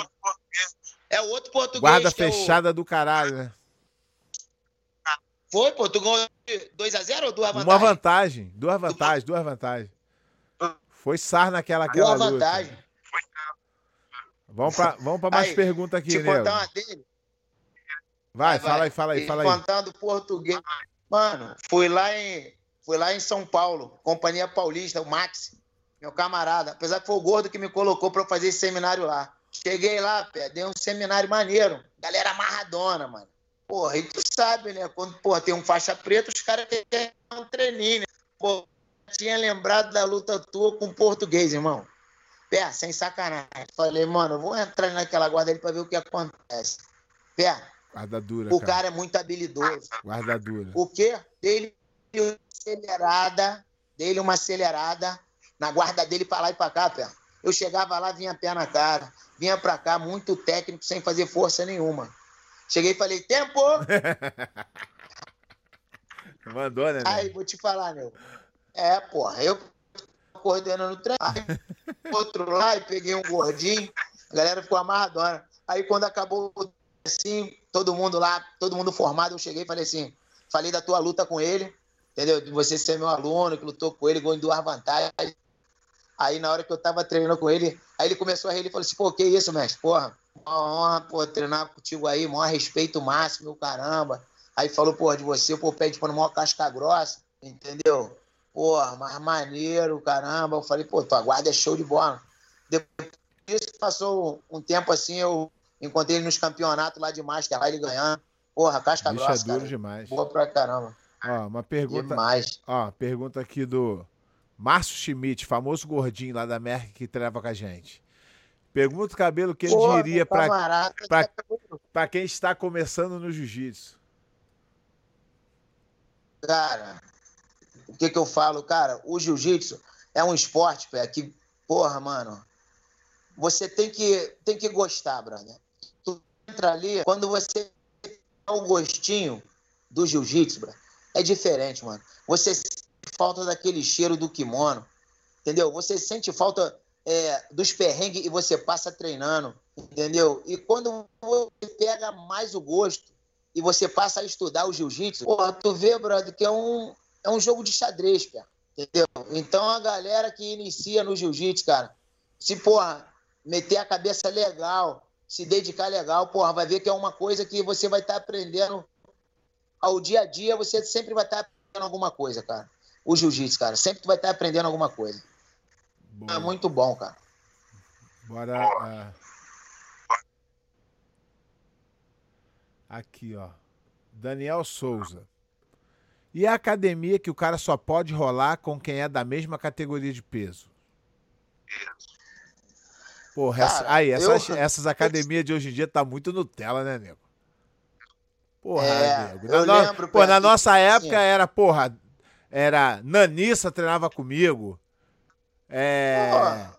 É o outro português. Guarda que é o- fechada do caralho, né? Foi, pô? Tu ganhou 2x0 ou duas Uma vantagens? vantagem, duas vantagens, duas vantagens. Foi sar naquela aquela Duas luta. vantagens. Vamos pra, vamos pra mais perguntas aqui, né? uma. Vai, fala aí, fala aí, fala aí. Contando português. Mano, fui lá em, fui lá em São Paulo, Companhia Paulista, o Max, meu camarada. Apesar que foi o gordo que me colocou pra eu fazer esse seminário lá. Cheguei lá, pé, dei um seminário maneiro. Galera amarradona, mano. Porra, e tu sabe, né? Quando porra, tem um faixa preta, os caras querem um treininho, né? Pô, tinha lembrado da luta tua com o português, irmão. Pé, sem sacanagem. Falei, mano, eu vou entrar naquela guarda ali pra ver o que acontece. Pé, Guarda dura, o cara. cara é muito habilidoso. Guarda dura. O quê? Dele uma acelerada, dele uma acelerada na guarda dele pra lá e pra cá, pé. Eu chegava lá, vinha pé na cara, vinha pra cá, muito técnico, sem fazer força nenhuma. Cheguei e falei, tempo! [LAUGHS] Mandou, né? Aí, vou te falar, meu. É, porra, eu coordenando o treino, outro lá e peguei um gordinho, a galera ficou amarradona. Aí quando acabou assim, todo mundo lá, todo mundo formado, eu cheguei e falei assim, falei da tua luta com ele, entendeu? De você ser meu aluno, que lutou com ele, ganhou em duas vantagens. Aí na hora que eu tava treinando com ele, aí ele começou a rir, ele falou assim, pô, que isso, mestre? Porra, uma honra, pô, treinar contigo aí, maior respeito máximo, caramba. Aí falou, pô, de você, pô, pede para maior casca grossa, entendeu? Porra, mais maneiro, caramba. Eu falei, pô, tua guarda é show de bola. Depois disso, passou um tempo assim, eu encontrei ele nos campeonatos lá de Master, lá ele ganhando. Porra, casca Bicho grossa, é duro cara. demais. Boa pra caramba. Ó, uma pergunta. Demais. Ó, pergunta aqui do Márcio Schmidt, famoso gordinho lá da Merck que trava com a gente. Pergunta o cabelo que ele diria pra- pra quem está começando no jiu-jitsu. Cara, o que que eu falo? Cara, o jiu-jitsu é um esporte, pé, que, porra, mano, você tem que, tem que gostar, brother. Tu entra ali, quando você tem o gostinho do jiu-jitsu, brother, é diferente, mano. Você falta daquele cheiro do kimono, entendeu? Você sente falta é, dos perrengues e você passa treinando, entendeu? E quando você pega mais o gosto e você passa a estudar o jiu-jitsu, porra, tu vê, brother, que é um, é um jogo de xadrez, cara, entendeu? Então a galera que inicia no jiu-jitsu, cara, se, porra, meter a cabeça legal, se dedicar legal, porra, vai ver que é uma coisa que você vai estar aprendendo ao dia a dia, você sempre vai estar aprendendo alguma coisa, cara. O jiu-jitsu, cara, sempre tu vai estar aprendendo alguma coisa. Boa. É muito bom, cara. Bora. ah. Aqui, ó. Daniel Souza. E a academia que o cara só pode rolar com quem é da mesma categoria de peso? Porra, essa- Cara, aí, essas, eu- essas academias de hoje em dia tá muito Nutella, né, nego? Porra, É, nego. Na, no- lembro, pô, na nossa época assim. era, porra, era Nanissa treinava comigo. É.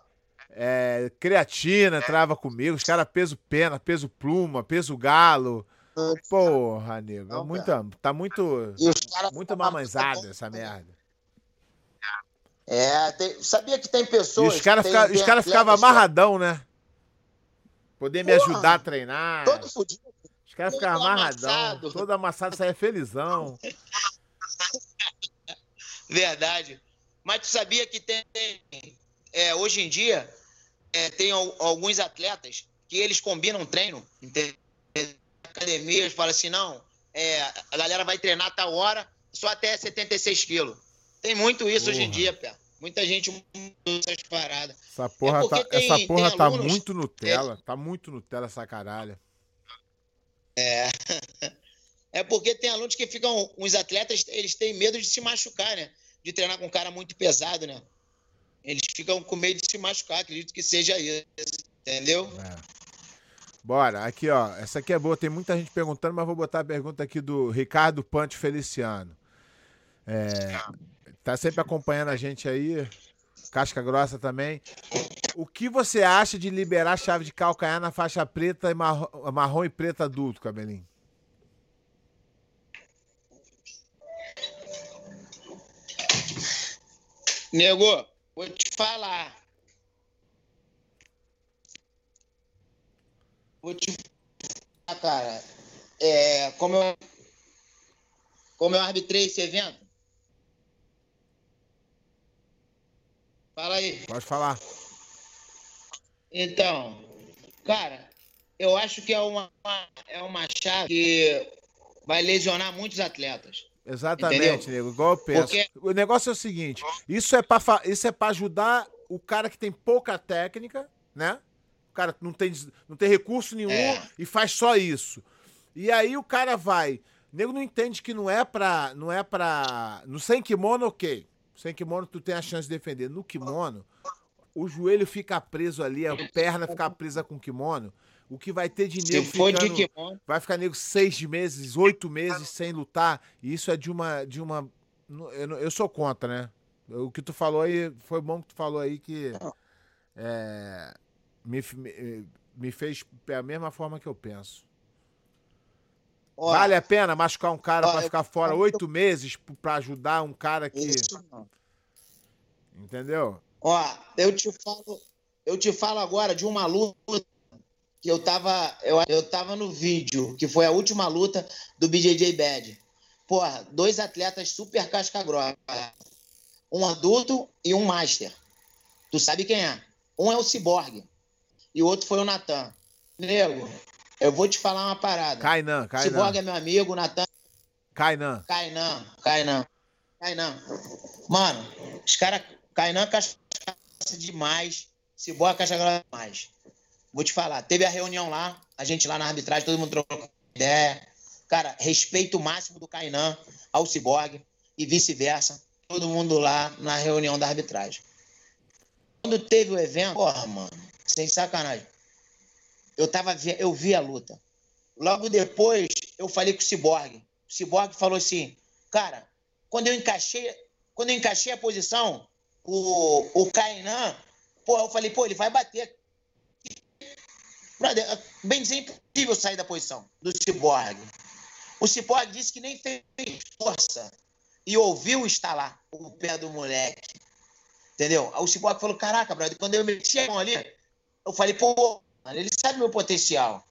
É, creatina trava comigo, os caras peso pena, peso pluma, peso galo. Porra, nego, é Não, muita, tá muito, E muito mamanzada essa merda. É, tem- sabia que tem E pessoas. os caras fica, os cara ficavam amarradão, né? Poder me Porra, ajudar a treinar. Todo fudido. Os caras ficavam amarradão, amassado. todo amassado, saia felizão. [LAUGHS] Verdade. Mas tu sabia que tem. é, hoje em dia, é, tem al- alguns atletas que eles combinam treino. entendeu? Academias falam assim: não, é, a galera vai treinar tal hora, só até 76 quilos. Tem muito isso hoje em Porra. dia, pé. Muita gente muda essas paradas. Essa porra, porque tá, tem- essa porra tá alunos- muito Nutella, tá muito Nutella essa caralho. É [LAUGHS] porque tem alunos que ficam. Os atletas, eles têm medo de se machucar, né? De treinar com um cara muito pesado, né? Eles ficam com medo de se machucar, acredito que seja isso. Entendeu? É. Bora, aqui ó, essa aqui é boa, tem muita gente perguntando, mas vou botar a pergunta aqui do Ricardo Pante Feliciano. É, tá sempre acompanhando a gente aí, casca grossa também. O que você acha de liberar chave de calcanhar na faixa preta e marrom, marrom e preta adulto, Cabelinho? Nego, vou te falar. Vou te falar, cara. É, como, eu, como eu arbitrei esse evento. Fala aí. Pode falar. Então, cara, eu acho que é uma, é uma chave que vai lesionar muitos atletas. Exatamente, Entendeu? nego, igual eu penso. Porque- O negócio é o seguinte, isso é pra fa- isso é para ajudar o cara que tem pouca técnica, né? O cara não tem não tem recurso nenhum É. e faz só isso. E aí o cara vai, o nego não entende que não é pra não é para no sem kimono, OK. Sem kimono tu tem a chance de defender. No kimono, o joelho fica preso ali, a perna fica presa com o kimono. O que vai ter de Se nego de ficando- kimono, vai ficar nego seis meses, oito meses sem lutar. E isso é de uma. De uma eu, eu sou contra, né? O que tu falou aí foi bom que tu falou aí que é, me, me, me fez a mesma forma que eu penso. Ó, vale a pena machucar um cara eu- ficar fora oito meses p- pra ajudar um cara que. isso não. Entendeu? Ó, eu te falo, eu te falo agora de uma luta que eu tava, eu, eu tava no vídeo, que foi a última luta do BJJ Bad. Porra, dois atletas super casca grossa. Um adulto e um master. Tu sabe quem é? Um é o Cyborg e o outro foi o Natan. Nego, eu vou te falar uma parada. Kainan, Cyborg Kainan. é meu amigo, o Natan Kainan. Kainan, Kainan, Kainan. Mano, os caras. Kainan casca demais. Ciborra casca demais. Vou te falar, teve a reunião lá, a gente lá na arbitragem, todo mundo trocou ideia. Cara, respeito máximo do Kainan ao Ciborgue e vice-versa. Todo mundo lá na reunião da arbitragem. Quando teve o evento, porra, mano, sem sacanagem. Eu, tava, eu vi a luta. Logo depois, eu falei com o Ciborgue. O Ciborgue falou assim, cara, quando eu encaixei, quando eu encaixei a posição, o, o Kainan, pô, eu falei, pô, ele vai bater. Brother, é bem dizer, impossível sair da posição do Ciborgue. O Ciborgue disse que nem fez força e ouviu estalar o pé do moleque. Entendeu? O Ciborgue falou, caraca, brother, quando eu meti a mão ali, eu falei, pô, ele sabe meu potencial.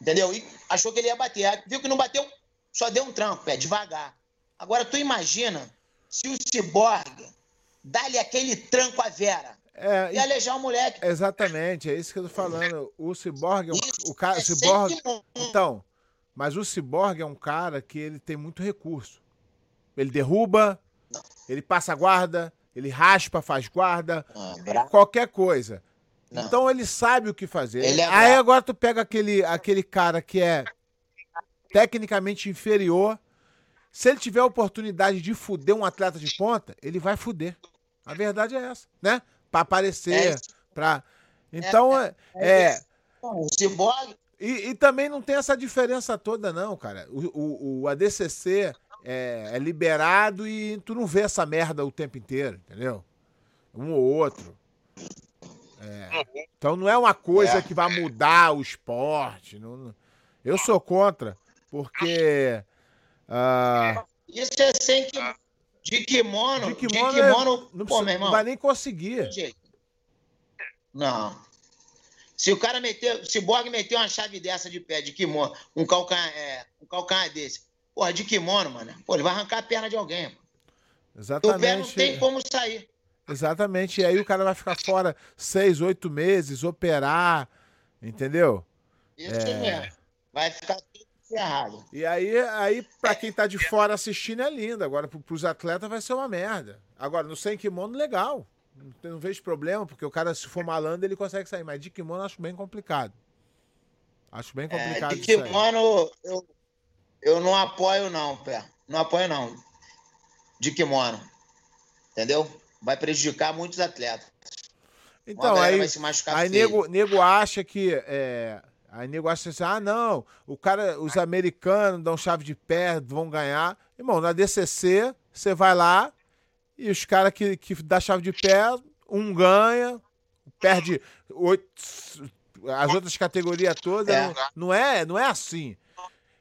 Entendeu? E achou que ele ia bater. Viu que não bateu, só deu um tranco, pé, devagar. Agora, tu imagina se o Ciborgue dá-lhe aquele tranco à Vera É, e alejar o moleque. exatamente, é isso que eu tô falando. O Cyborg é um, Isso o cara, é Cyborg, então, mas o Cyborg é um cara que ele tem muito recurso. Ele derruba, ele passa guarda, ele raspa, faz guarda, Ah, qualquer coisa. Não. Então ele sabe o que fazer. Ele é Aí agora tu pega aquele, aquele cara que é tecnicamente inferior. Se ele tiver a oportunidade de fuder um atleta de ponta, ele vai fuder. A verdade é essa, né? Pra É aparecer, isso. pra. Então, é. é- O Ciborgue, e, e também não tem essa diferença toda, não, cara. O, o, o ADCC é, é liberado e tu não vê essa merda o tempo inteiro, entendeu? Um ou outro. É. Então não é uma coisa É. que vai mudar o esporte. não- não- Eu sou contra, porque. ah, isso é sem que... De kimono, de de kimono, kimono, é- não, pô, precisa- meu irmão, não vai nem conseguir. Não. Se o cara meter, se o Borg meter uma chave dessa de pé, de kimono, um calcanhar, é, um calcanhar desse, porra, de kimono, mano, pô, ele vai arrancar a perna de alguém. pô. O pé não Exatamente. tem como sair. Exatamente. E aí o cara vai ficar fora seis, oito meses, operar, entendeu? Isso É. mesmo. Vai ficar tudo ferrado. E aí, aí para quem tá de fora assistindo é lindo. Agora, pro- pros atletas vai ser uma merda. Agora, no sem kimono, legal. Não, não vejo problema, porque o cara, se for malandro, ele consegue sair. Mas de kimono acho bem complicado. Acho bem É, complicado de isso aí. kimono, eu, eu não apoio, não, pé. Não apoio, não. De kimono. Entendeu? Vai prejudicar muitos atletas. Então, aí, aí nego, nego acha que. É, aí nego acha assim, ah, não, o cara, os americanos dão chave de pé, vão ganhar. Irmão, na DCC, você vai lá e os caras que, que dá chave de pé, um ganha, perde oito, as outras categorias todas. É. Não, não é, não é assim.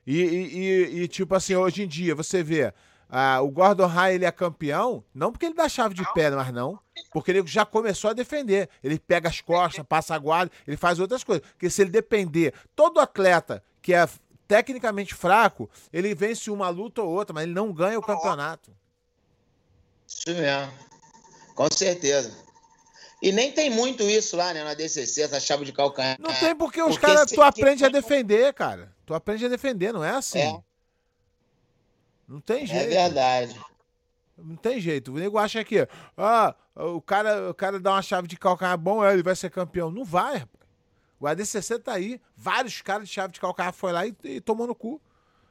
E, e- e- e, tipo assim, hoje em dia, você vê, ah, o Gordon Ryan ele é campeão, não porque ele dá chave de pé, mas não, porque ele já começou a defender. Ele pega as costas, passa a guarda, ele faz outras coisas. Porque se ele depender, todo atleta que é tecnicamente fraco, ele vence uma luta ou outra, mas ele não ganha o campeonato. Isso mesmo. Com certeza. E nem tem muito isso lá, né, na DCC, essa chave de calcanhar. Não tem porque os caras, tu aprende a defender, cara. Tu aprende a defender, não é assim. É. Não tem É jeito. verdade. Não tem jeito. O nego acha que, ah, o cara, o cara dá uma chave de calcanhar bom, é, ele vai ser campeão. Não vai, rapaz. O ADCC tá aí. Vários caras de chave de calcanhar foi lá e, e tomou no cu.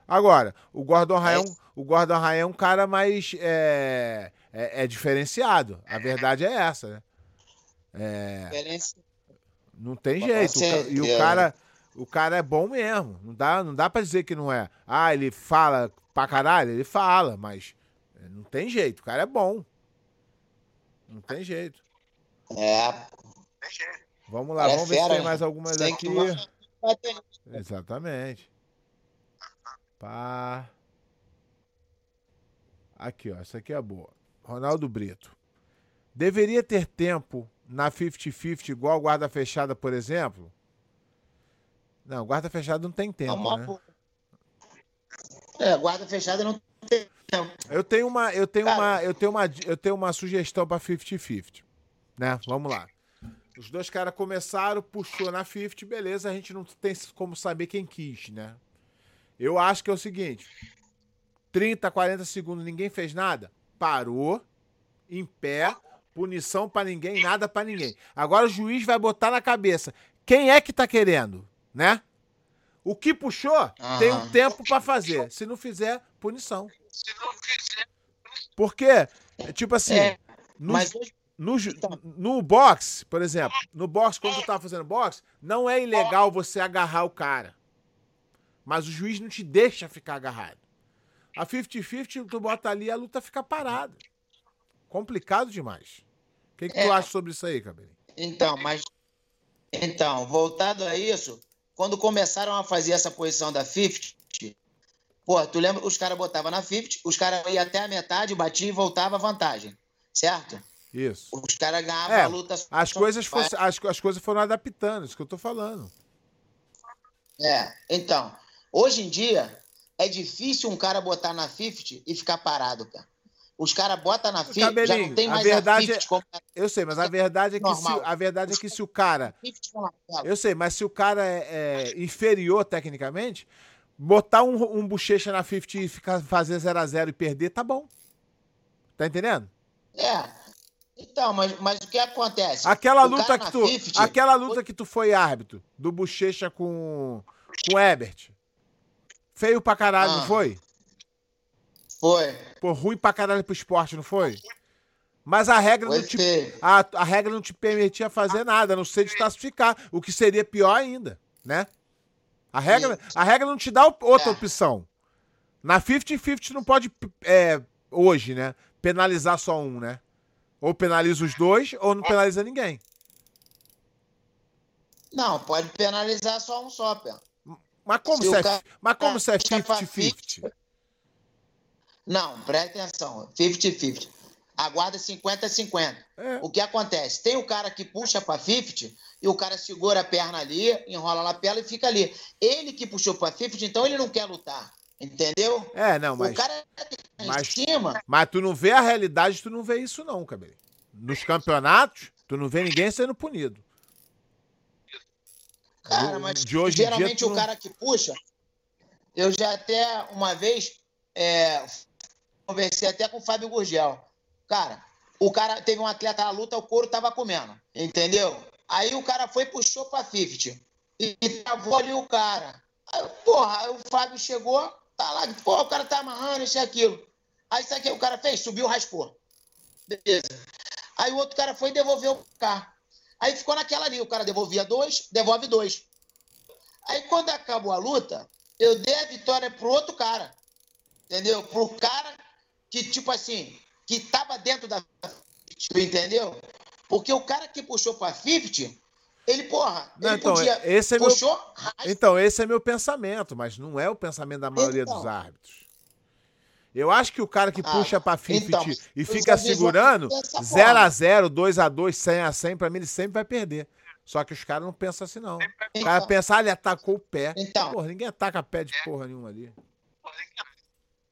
Agora, o Gordon Ryan, é um- o Gordon Ryan é um cara mais é, é, é diferenciado. A verdade é essa, né? É, não tem jeito. O E o cara, o cara é bom mesmo. Não dá, não dá para dizer que não é. Ah, ele fala pra caralho, ele fala, mas é, não tem jeito. O cara é bom. Não tem jeito. É. Vamos lá, É vamos ver se tem né? mais algumas Tem aqui. Exatamente. Pá. Aqui, ó. Essa aqui é boa. Ronaldo Brito. Deveria ter tempo na 50-50 igual guarda fechada, por exemplo? Não, guarda fechada não tem tempo, né? boa. É, guarda fechada não tem tempo. Eu tenho uma, eu tenho Cara. uma, eu tenho uma, eu tenho uma sugestão para 50-50, né? Vamos lá. Os dois caras começaram, puxou na 50, beleza, a gente não tem como saber quem quis, né? Eu acho que é o seguinte: 30, 40 segundos, ninguém fez nada, parou, em pé, punição para ninguém, nada para ninguém. Agora o juiz vai botar na cabeça quem é que tá querendo, né? O que puxou tem um tempo para fazer. Se não fizer, punição. Porque, tipo assim, É, no, Mas no, ju- no boxe, por exemplo, no boxe, quando tu tá fazendo boxe, não é ilegal você agarrar o cara. Mas o juiz não te deixa ficar agarrado. A 50-50, tu bota ali a luta fica parada. Complicado demais. O que, que tu É. acha sobre isso aí, Cabelinho? então, mas. Então, voltado a isso, quando começaram a fazer essa posição da 50, pô, tu lembra? Os caras botavam na 50, os caras iam até a metade, batiam e voltava a vantagem. Certo? Isso. Os caras ganhavam É, a luta. As coisas, fosse- as, as coisas foram adaptando, isso que eu tô falando. É, então, hoje em dia é difícil um cara botar na 50 e ficar parado, cara. Os caras botam na 50, já não tem a mais verdade a 50 como Eu sei, mas a verdade é que, se, a verdade é que se o cara a 50 com a tela. Eu sei, mas se o cara é, é inferior tecnicamente, botar um, um bochecha na 50 e ficar, fazer 0x0 e perder, tá bom. Tá entendendo? É. Então, mas, mas o que acontece? Aquela O luta que tu. 50, Aquela luta que tu foi árbitro, do bochecha com. com o Ebert. Feio pra caralho, não Ah. foi? Foi. Pô, ruim pra caralho pro esporte, não foi? Mas a regra Foi não te. A, a regra não te permitia fazer nada, a não ser desclassificar, o que seria pior ainda, né? A regra, a regra não te dá outra É. opção. Na 50-50 não pode, é, hoje, né? Penalizar só um, né? Ou penaliza os dois, ou não penaliza ninguém. Não, pode penalizar só um só, pé. Mas como Se é, mas como se é puxa pra 50-50? Não, presta atenção. 50-50. A guarda é 50-50. É. O que acontece? Tem o cara que puxa pra 50 e o cara segura a perna ali, enrola na perna e fica ali. Ele que puxou pra 50, então ele não quer lutar. Entendeu? É, não, mas, o cara tá em mas- cima. mas tu não vê a realidade, tu não vê isso não, cabelo. Nos campeonatos, tu não vê ninguém sendo punido. Cara, mas de hoje dia, geralmente tu o não- cara que puxa. Eu já até uma vez é, conversei até com o Fábio Gurgel. Cara, o cara teve um atleta na luta, o couro tava comendo. Entendeu? Aí o cara foi puxou pra 50. E, e travou ali o cara. Aí, porra, aí o Fábio chegou, tá lá, o cara tá amarrando isso e aquilo. Aí sabe o que o cara fez? Subiu, raspou. Beleza. Aí o outro cara foi e devolveu o carro. Aí ficou naquela ali, o cara devolvia dois, devolve dois. Aí quando acabou a luta, eu dei a vitória pro outro cara. Entendeu? Pro cara que, tipo assim, que tava dentro da. Tu entendeu? Porque o cara que puxou pra 50, ele, porra, Não, ele então, podia. esse é meu- puxou, raspa, Então, esse é meu pensamento, mas não é o pensamento da maioria Então. dos árbitros. Eu acho que o cara que Ah, puxa pra 50 então, e fica segurando dessa 0x0, 2x2, 100x100, pra mim ele sempre vai perder. Só que os caras não pensam assim, não. O cara Então, pensa, ah, ele atacou o pé. Então. Porra, ninguém ataca pé de porra nenhuma ali.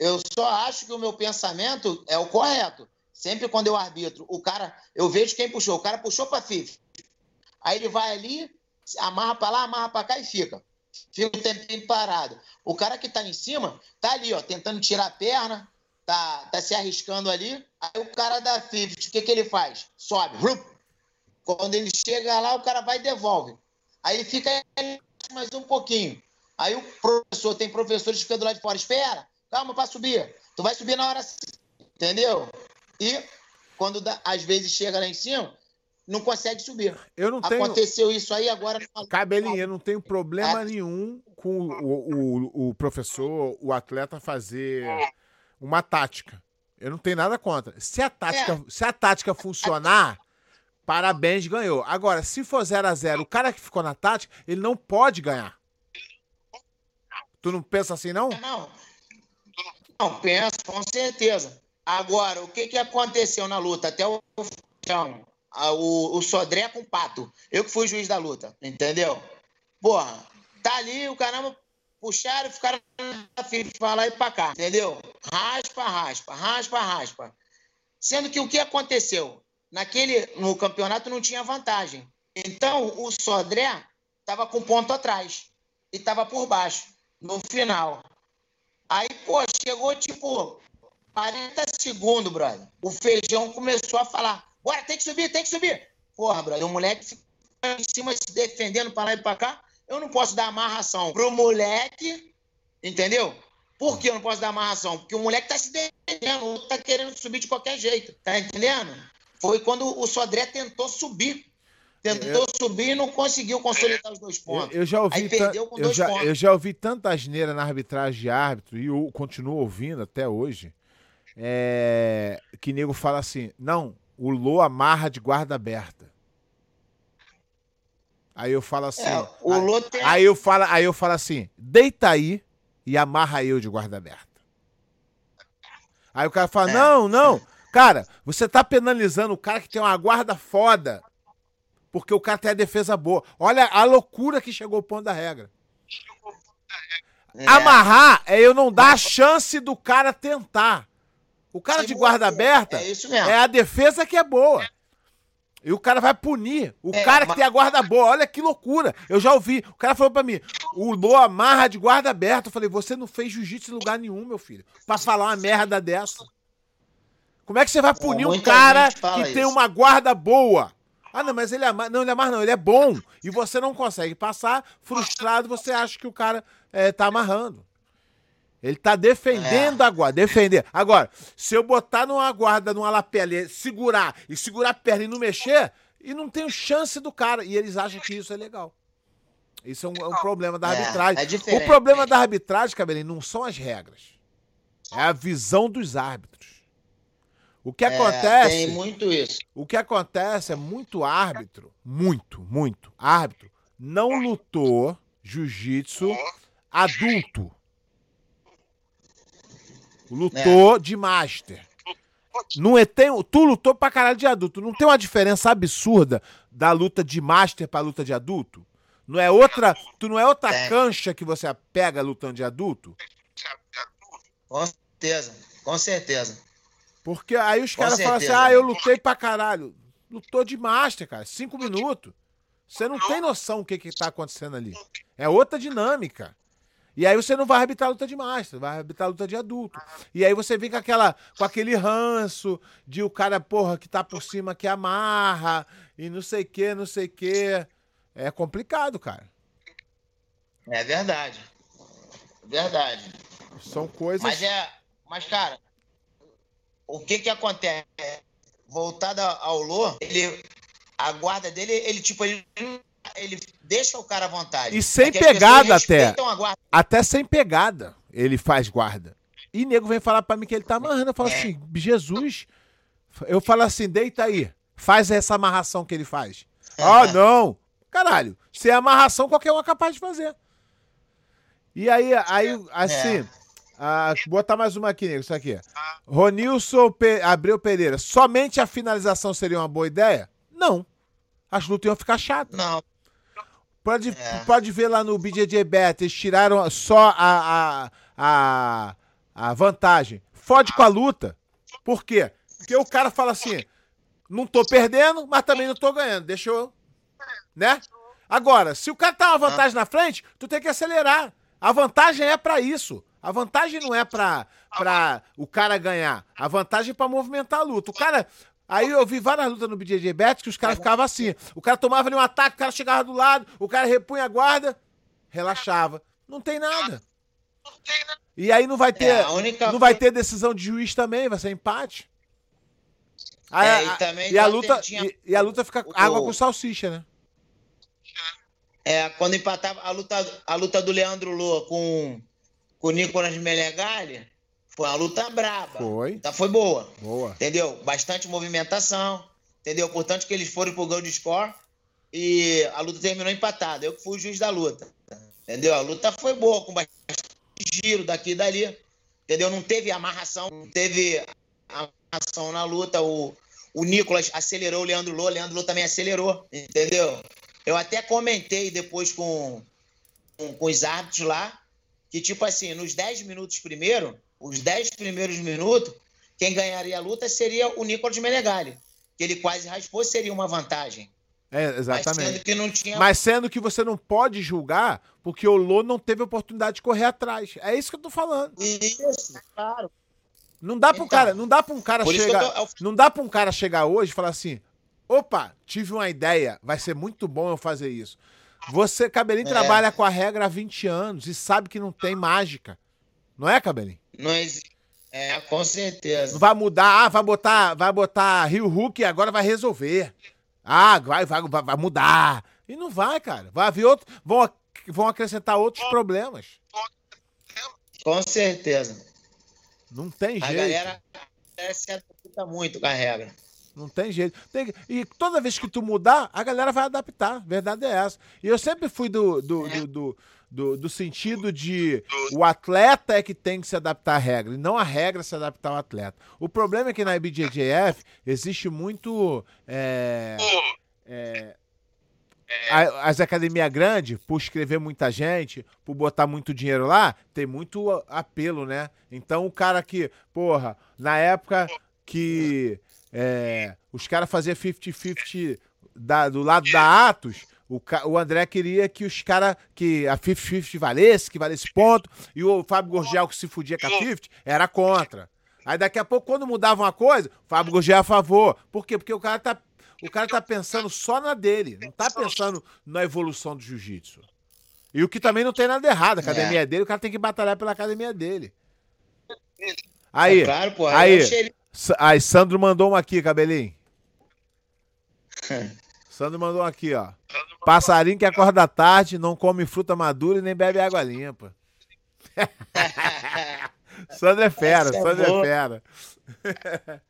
Eu só acho que o meu pensamento é o correto. Sempre quando eu arbitro, o cara, eu vejo quem puxou. O cara puxou para FIF. Aí ele vai ali, amarra para lá, amarra para cá e fica. Fica um tempinho parado. O cara que tá em cima, tá ali, ó, tentando tirar a perna, tá, tá se arriscando ali. Aí o cara da FIF, o que, que ele faz? Sobe. Quando ele chega lá, o cara vai e devolve. Aí ele fica mais um pouquinho. Aí o professor, tem professores que ficam do lado de fora, espera, calma para subir. Tu vai subir na hora entendeu? E quando dá- às vezes chega lá em cima, não consegue subir. Eu não tenho. Aconteceu isso aí agora. Cabelinho, eu não tenho problema É. nenhum com o, o, o professor, o atleta fazer uma tática. Eu não tenho nada contra. Se a tática, É. se a tática funcionar, parabéns, ganhou. Agora, se for 0 a 0 o cara que ficou na tática, ele não pode ganhar. Tu não pensa assim, não? Não. Não, penso, com certeza. Agora, o que, que aconteceu na luta? Até o o, o Sodré com o Pato. Eu que fui juiz da luta, entendeu? Porra, tá ali, o caramba puxaram e ficaram pra lá e pra cá, entendeu? Raspa, raspa, raspa, raspa. Sendo que o que aconteceu? Naquele, no campeonato não tinha vantagem. Então, o Sodré estava com ponto atrás e estava por baixo, no final. Aí, pô, chegou tipo 40 segundos, brother. O feijão começou a falar: bora, tem que subir, tem que subir. Porra, brother, o moleque ficou em cima se defendendo para lá e para cá. Eu não posso dar amarração pro moleque, entendeu? Por que eu não posso dar amarração? Porque o moleque tá se defendendo, tá querendo subir de qualquer jeito, tá entendendo? Foi quando o Sodré tentou subir. Tentou eu, subir e não conseguiu consolidar os dois pontos. Eu, eu já ouvi Aí perdeu com dois já, pontos. Eu já ouvi tanta asneira na arbitragem de árbitro, e eu continuo ouvindo até hoje, é, que nego fala assim: não, o Lô amarra de guarda aberta. Aí eu falo assim. É, o aí, Lô tem... aí, eu falo, aí eu falo assim: deita aí e amarra eu de guarda aberta. Aí o cara fala: é. não, não. Cara, você tá penalizando o cara que tem uma guarda foda. Porque o cara tem a defesa boa. Olha a loucura que chegou o ponto da regra. É. Amarrar é eu não dar a chance do cara tentar. O cara de guarda aberta é, é, a defesa que é boa. E o cara vai punir o é, cara que mas... tem a guarda boa. Olha que loucura. Eu já ouvi. O cara falou pra mim: o Lô amarra de guarda aberta. Eu falei: você não fez jiu-jitsu em lugar nenhum, meu filho. Pra falar uma merda dessa. Como é que você vai punir um cara que isso. tem uma guarda boa? Ah, não, mas ele é Não, ele é mais não, ele é bom. E você não consegue passar, frustrado, você acha que o cara é, tá amarrando. Ele tá defendendo é. a guarda, defender. Agora, se eu botar numa guarda, numa lapela, segurar, e segurar a perna e não mexer, e não tenho chance do cara. E eles acham que isso é legal. Isso é um, é um problema da é, arbitragem. É o problema da arbitragem, Cabelinho, não são as regras. É a visão dos árbitros. O que é, acontece. Tem muito isso. O que acontece é muito árbitro, muito, muito árbitro, não lutou jiu-jitsu adulto. Lutou é. de master. Não é, tem, tu lutou pra caralho de adulto. Não tem uma diferença absurda da luta de master pra luta de adulto? Não é outra. Tu não é outra é. cancha que você pega lutando de adulto? Com certeza, com certeza. Porque aí os caras falam assim: ah, eu lutei pra caralho. Lutou de master, cara. Cinco minutos. Você não tem noção o que, que tá acontecendo ali. É outra dinâmica. E aí você não vai arbitrar a luta de master, vai arbitrar a luta de adulto. E aí você vem com, aquela, com aquele ranço de o cara, porra, que tá por cima que amarra e não sei o que, não sei o que. É complicado, cara. É verdade. Verdade. São coisas. Mas é. Mas, cara, o que que acontece? Voltado ao Lô, ele, a guarda dele, ele tipo, ele, ele deixa o cara à vontade. E sem é pegada até. Até sem pegada ele faz guarda. E nego vem falar para mim que ele tá amarrando. Eu falo é. assim, Jesus. Eu falo assim, deita aí. Faz essa amarração que ele faz. Ah, oh, não. Caralho. Se é amarração, qualquer um é capaz de fazer. E aí, aí assim, é. Ah, botar mais uma aqui, nego, isso aqui. Ronilson Pe Abreu Pereira. Somente a finalização seria uma boa ideia? Não. As lutas iam ficar chatas. Não. Pode, é. pode ver lá no BJJ Bet, eles tiraram só a, a, a, a vantagem. Fode com a luta. Por quê? Porque o cara fala assim: não tô perdendo, mas também não tô ganhando. Deixa eu. Né? Agora, se o cara tá uma vantagem na frente, tu tem que acelerar. A vantagem é para isso. A vantagem não é pra, pra o cara ganhar. A vantagem é pra movimentar a luta. O cara. Aí eu vi várias lutas no BJJ Bet que os caras ficavam assim. O cara tomava ali um ataque, o cara chegava do lado, o cara repunha a guarda, relaxava. Não tem nada. E aí não vai ter. É, única... Não vai ter decisão de juiz também, vai ser empate. Aí, é, e, também e a luta, tinha... e, e, a luta fica o... água com salsicha, né? É, quando empatava a luta, a luta do Leandro Lua com com o Nicolas Melegali, foi uma luta braba. Foi. Então foi boa. Boa. Entendeu? Bastante movimentação. entendeu? Portanto, que eles foram pro gol de score e a luta terminou empatada. Eu que fui o juiz da luta, entendeu? A luta foi boa, com bastante giro daqui e dali, entendeu? Não teve amarração, não teve amarração na luta. O, o Nicolas acelerou o Leandro Lô, o Leandro Lô também acelerou, entendeu? Eu até comentei depois com, com, com os árbitros lá, que tipo assim, nos 10 minutos primeiro, os 10 primeiros minutos, quem ganharia a luta seria o Nicolas Menegali, que ele quase raspou, seria uma vantagem. É, exatamente. Mas sendo que não tinha. Mas sendo que você não pode julgar porque o Lô não teve oportunidade de correr atrás. É isso que eu tô falando. Isso, claro. Não dá para um então, cara, não dá para um cara chegar, tô... não dá para um cara chegar hoje e falar assim: "Opa, tive uma ideia, vai ser muito bom eu fazer isso". Você, Cabelinho, é. trabalha com a regra há 20 anos e sabe que não tem mágica. Não é, Cabelinho? Não existe. É, com certeza. Não vai mudar, ah, vai botar, vai botar Rio Hulk e agora vai resolver. Ah, vai, vai, vai, mudar. E não vai, cara. Vai haver outro, vão, vão acrescentar outros problemas. Com certeza. Não tem jeito. A galera se adapta muito com a regra. Não tem jeito. Tem, e toda vez que tu mudar, a galera vai adaptar. Verdade é essa. E eu sempre fui do, do, do, do, do, do sentido de o atleta é que tem que se adaptar à regra, e não a regra se adaptar ao atleta. O problema é que na IBJJF existe muito. É, é, as academias grandes, por escrever muita gente, por botar muito dinheiro lá, tem muito apelo, né? Então o cara que, porra, na época que é, os caras faziam 50-50 do lado da Atos, o, o André queria que os caras, que a 50-50 valesse, que valesse ponto, e o Fábio Gorgel, que se fudia com a 50, era contra. Aí daqui a pouco, quando mudava uma coisa, o Fábio Gorgel é a favor. Por quê? Porque o cara tá, o cara tá pensando só na dele, não tá pensando na evolução do jiu-jitsu. E o que também não tem nada errado, a academia é. dele, o cara tem que batalhar pela academia dele. Aí, é claro, pô, aí, Aí, Sandro mandou uma aqui, cabelinho. [LAUGHS] Sandro mandou aqui, ó. Passarinho que acorda tarde, não come fruta madura e nem bebe água limpa. [LAUGHS] Sandro é fera, Essa é Sandro é, é fera. [LAUGHS]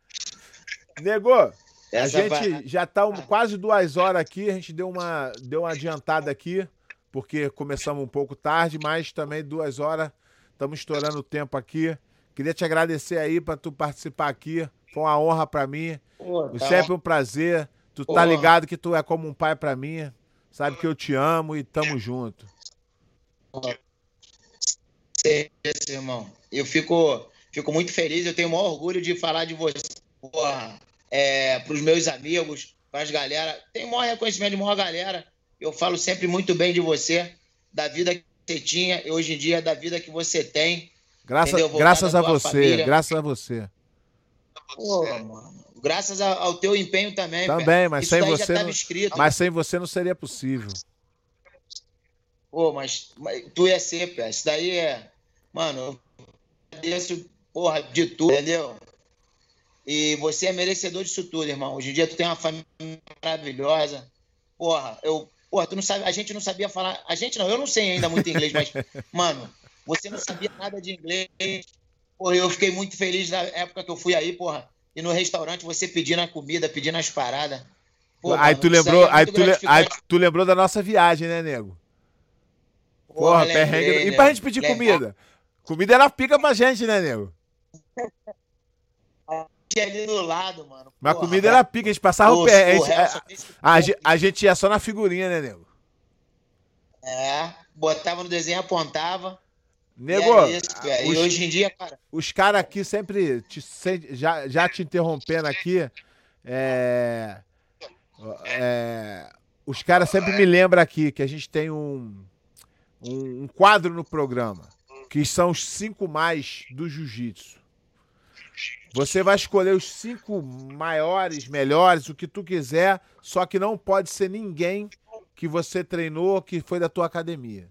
Negou, a gente vai... já tá um, quase duas horas aqui, a gente deu uma, deu uma adiantada aqui, porque começamos um pouco tarde, mas também duas horas, estamos estourando o tempo aqui. Queria te agradecer aí para tu participar aqui. Foi uma honra para mim. Pô, tá. Sempre um prazer. Tu Pô. tá ligado que tu é como um pai para mim. Sabe que eu te amo e tamo junto. Sim, irmão. Eu fico, fico muito feliz. Eu tenho o maior orgulho de falar de você. Porra, é, pros meus amigos, pras galera. Tenho o maior reconhecimento de maior galera. Eu falo sempre muito bem de você, da vida que você tinha e hoje em dia da vida que você tem. Graças, graças a você, família. graças a você. Pô, mano. Graças ao teu empenho também. Também, mas sem você. Não, mas sem você não seria possível. Pô, mas, mas tu ia ser, pé. Isso daí é. Mano, eu agradeço, porra, de tudo, entendeu? E você é merecedor disso tudo, irmão. Hoje em dia tu tem uma família maravilhosa. Porra, eu. Porra, tu não sabe. A gente não sabia falar. A gente não, eu não sei ainda muito inglês, mas, [LAUGHS] mano, você não sabia nada de inglês. Porra, eu fiquei muito feliz na época que eu fui aí, porra. E no restaurante você pedindo a comida, pedindo as paradas. Pô, aí, mano, tu lembrou, é aí, tu aí tu lembrou da nossa viagem, né, nego? Porra, lembrei, perrengue. E pra gente pedir comida? Comida era pica pra gente, né, nego? [LAUGHS] ali do lado, mano. Mas a comida era pica, a gente passava o pé. A gente, a, a, a, gente ia só na figurinha, né, nego? É, botava no desenho, apontava. Nego, é isso, os, e hoje em dia, cara. Os caras aqui sempre te, já, já te interrompendo aqui. É, é, os caras sempre me lembram aqui que a gente tem um, um, um quadro no programa que são os cinco mais do jiu-jitsu. Você vai escolher os cinco maiores, melhores, o que tu quiser, só que não pode ser ninguém que você treinou, que foi da tua academia.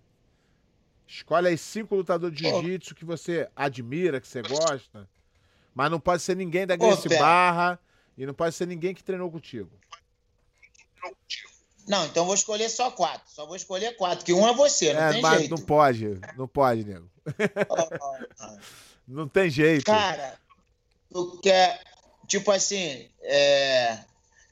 Escolhe aí cinco lutadores de jiu-jitsu que você admira, que você gosta. Mas não pode ser ninguém da Grace Barra e não pode ser ninguém que treinou contigo. Não, então vou escolher só quatro. Só vou escolher quatro, que um é você, não é, tem mas jeito. Não pode, não pode, nego. [LAUGHS] não tem jeito. Cara, tu quer, tipo assim, é,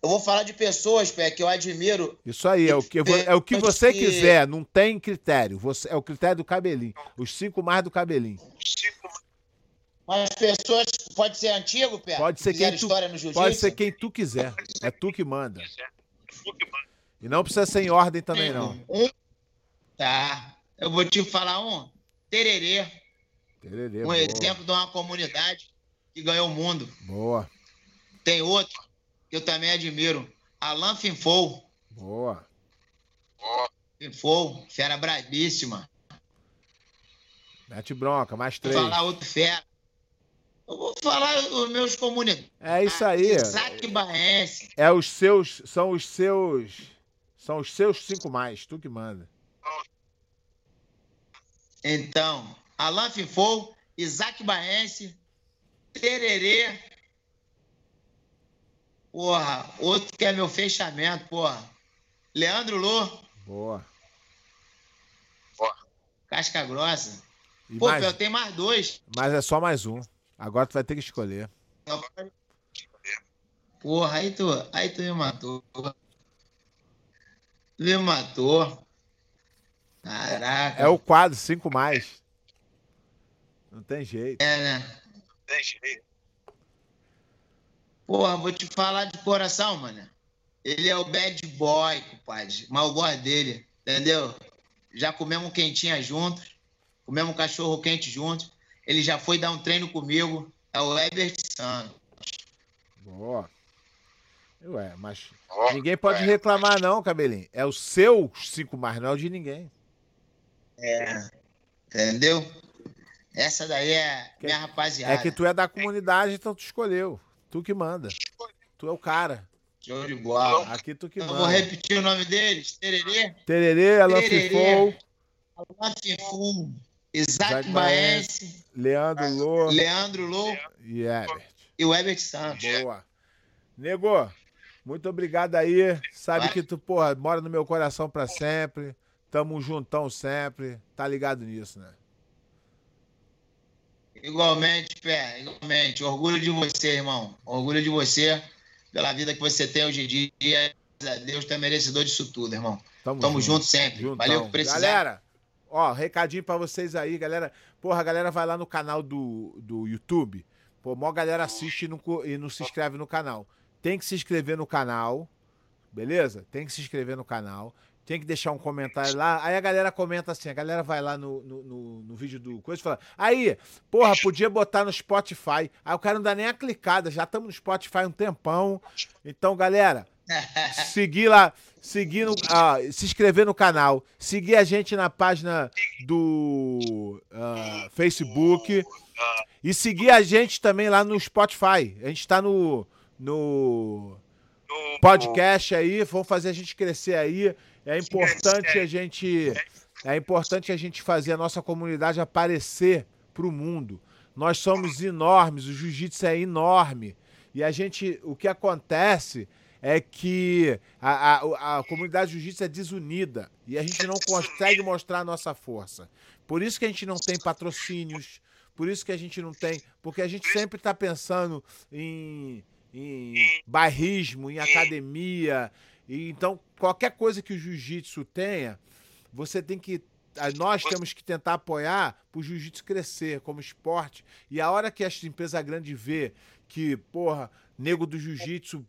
Eu vou falar de pessoas, Pé, que eu admiro. Isso aí, é o que, é o que você que... quiser, não tem critério. Você, é o critério do cabelinho. Os cinco mais do cabelinho. Mas pessoas, pode ser antigo, Pé? Pode ser quem tu, pode ser quem tu quiser. É tu que manda. E não precisa ser em ordem também, não. Tá. Eu vou te falar um. Tererê. Tererê um boa. exemplo de uma comunidade que ganhou o mundo. Boa. Tem outro eu também admiro. Alan Finfou. Boa. Finfou, fera brabíssima. Mete bronca, mais três. Vou falar outro fera. Eu vou falar os meus comunidades. É isso aí. Isaac Baense. É os seus, são os seus, são os seus cinco mais, tu que manda. Então, Alan Fifou, Isaac Baense, Tererê. Porra, outro que é meu fechamento, porra. Leandro Lô. Boa. Boa. Casca grossa. E Pô, mais... eu tenho mais dois. Mas é só mais um. Agora tu vai ter que escolher. Porra, aí tu, aí tu me matou. Tu me matou. Caraca. É o quadro, cinco mais. Não tem jeito. É, né? Não tem jeito. Porra, vou te falar de coração, mano. Ele é o bad boy, compadre. Mas eu gosto dele, entendeu? Já comemos quentinha juntos, comemos cachorro quente juntos. Ele já foi dar um treino comigo. É o Ebert Santos. Boa. Ué, mas ninguém pode reclamar, não, cabelinho. É o seu cinco mais, não é o de ninguém. É. Entendeu? Essa daí é que, minha rapaziada. É que tu é da comunidade, então tu escolheu. Tu que manda. Tu é o cara. Show de bola. Aqui tu que Eu manda. vou repetir o nome deles. Tererê. Tererê, Alain Fifou. Alain Fifou. Isaac Baense. Leandro Lô. Leandro Lô. E Ebert. E o Ebert Santos. Boa. Nego, muito obrigado aí. Sabe Vai. que tu, porra, mora no meu coração pra sempre. Tamo juntão sempre. Tá ligado nisso, né? Igualmente, Pé, igualmente. Orgulho de você, irmão. Orgulho de você pela vida que você tem hoje em dia. Deus tá merecedor disso tudo, irmão. Tamo, Tamo junto, junto sempre. Juntão. Valeu por precisar. Galera, ó, recadinho pra vocês aí, galera. Porra, a galera vai lá no canal do, do YouTube. Pô, maior galera assiste e não, e não se inscreve no canal. Tem que se inscrever no canal, beleza? Tem que se inscrever no canal tem que deixar um comentário lá. Aí a galera comenta assim, a galera vai lá no, no, no, no vídeo do coisa e fala, aí, porra, podia botar no Spotify. Aí o cara não dá nem a clicada, já estamos no Spotify um tempão. Então, galera, [LAUGHS] seguir lá, seguir no, ah, se inscrever no canal, seguir a gente na página do uh, Facebook e seguir a gente também lá no Spotify. A gente está no, no podcast aí, vão fazer a gente crescer aí. É importante a gente é importante a gente fazer a nossa comunidade aparecer para o mundo. Nós somos enormes, o jiu-jitsu é enorme. E a gente, o que acontece é que a, a, a comunidade jiu-jitsu é desunida e a gente não consegue mostrar a nossa força. Por isso que a gente não tem patrocínios, por isso que a gente não tem, porque a gente sempre está pensando em, em bairrismo, em academia, e então, qualquer coisa que o jiu-jitsu tenha, você tem que. Nós temos que tentar apoiar para o jiu-jitsu crescer como esporte. E a hora que a empresa grande vê que, porra, nego do jiu-jitsu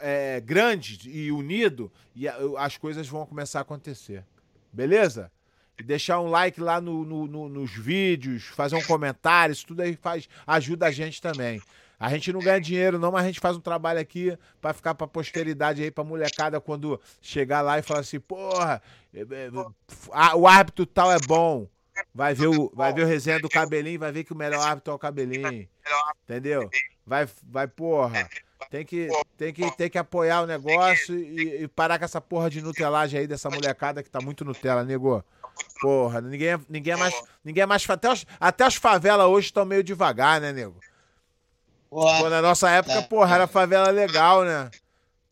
é grande e unido, e as coisas vão começar a acontecer. Beleza? Deixar um like lá no, no, no, nos vídeos, fazer um comentário, isso tudo aí faz, ajuda a gente também. A gente não ganha dinheiro, não, mas a gente faz um trabalho aqui para ficar pra posteridade aí, pra molecada, quando chegar lá e falar assim, porra, é, é, o árbitro tal é bom. Vai ver o, vai ver o resenha do cabelinho, vai ver que o melhor árbitro é o cabelinho. Entendeu? Vai, vai, porra. Tem que, tem que, tem que apoiar o negócio e, e parar com essa porra de nutelagem aí dessa molecada que tá muito Nutella, nego. Porra, ninguém, ninguém é mais. Ninguém é mais. Até os, até as favelas hoje estão meio devagar, né, nego? Porra. Pô, na nossa época, porra, era favela legal, né?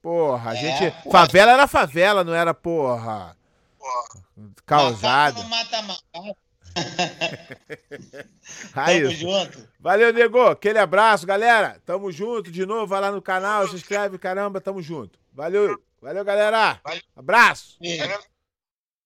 Porra, a é, gente. Porra. Favela era favela, não era, porra. Porra. Causada. Mata, mata. [LAUGHS] Aí, Tamo junto. Valeu, nego. Aquele abraço, galera. Tamo junto de novo. Vai lá no canal, se inscreve, caramba, tamo junto. Valeu. Valeu, galera. Valeu. Abraço.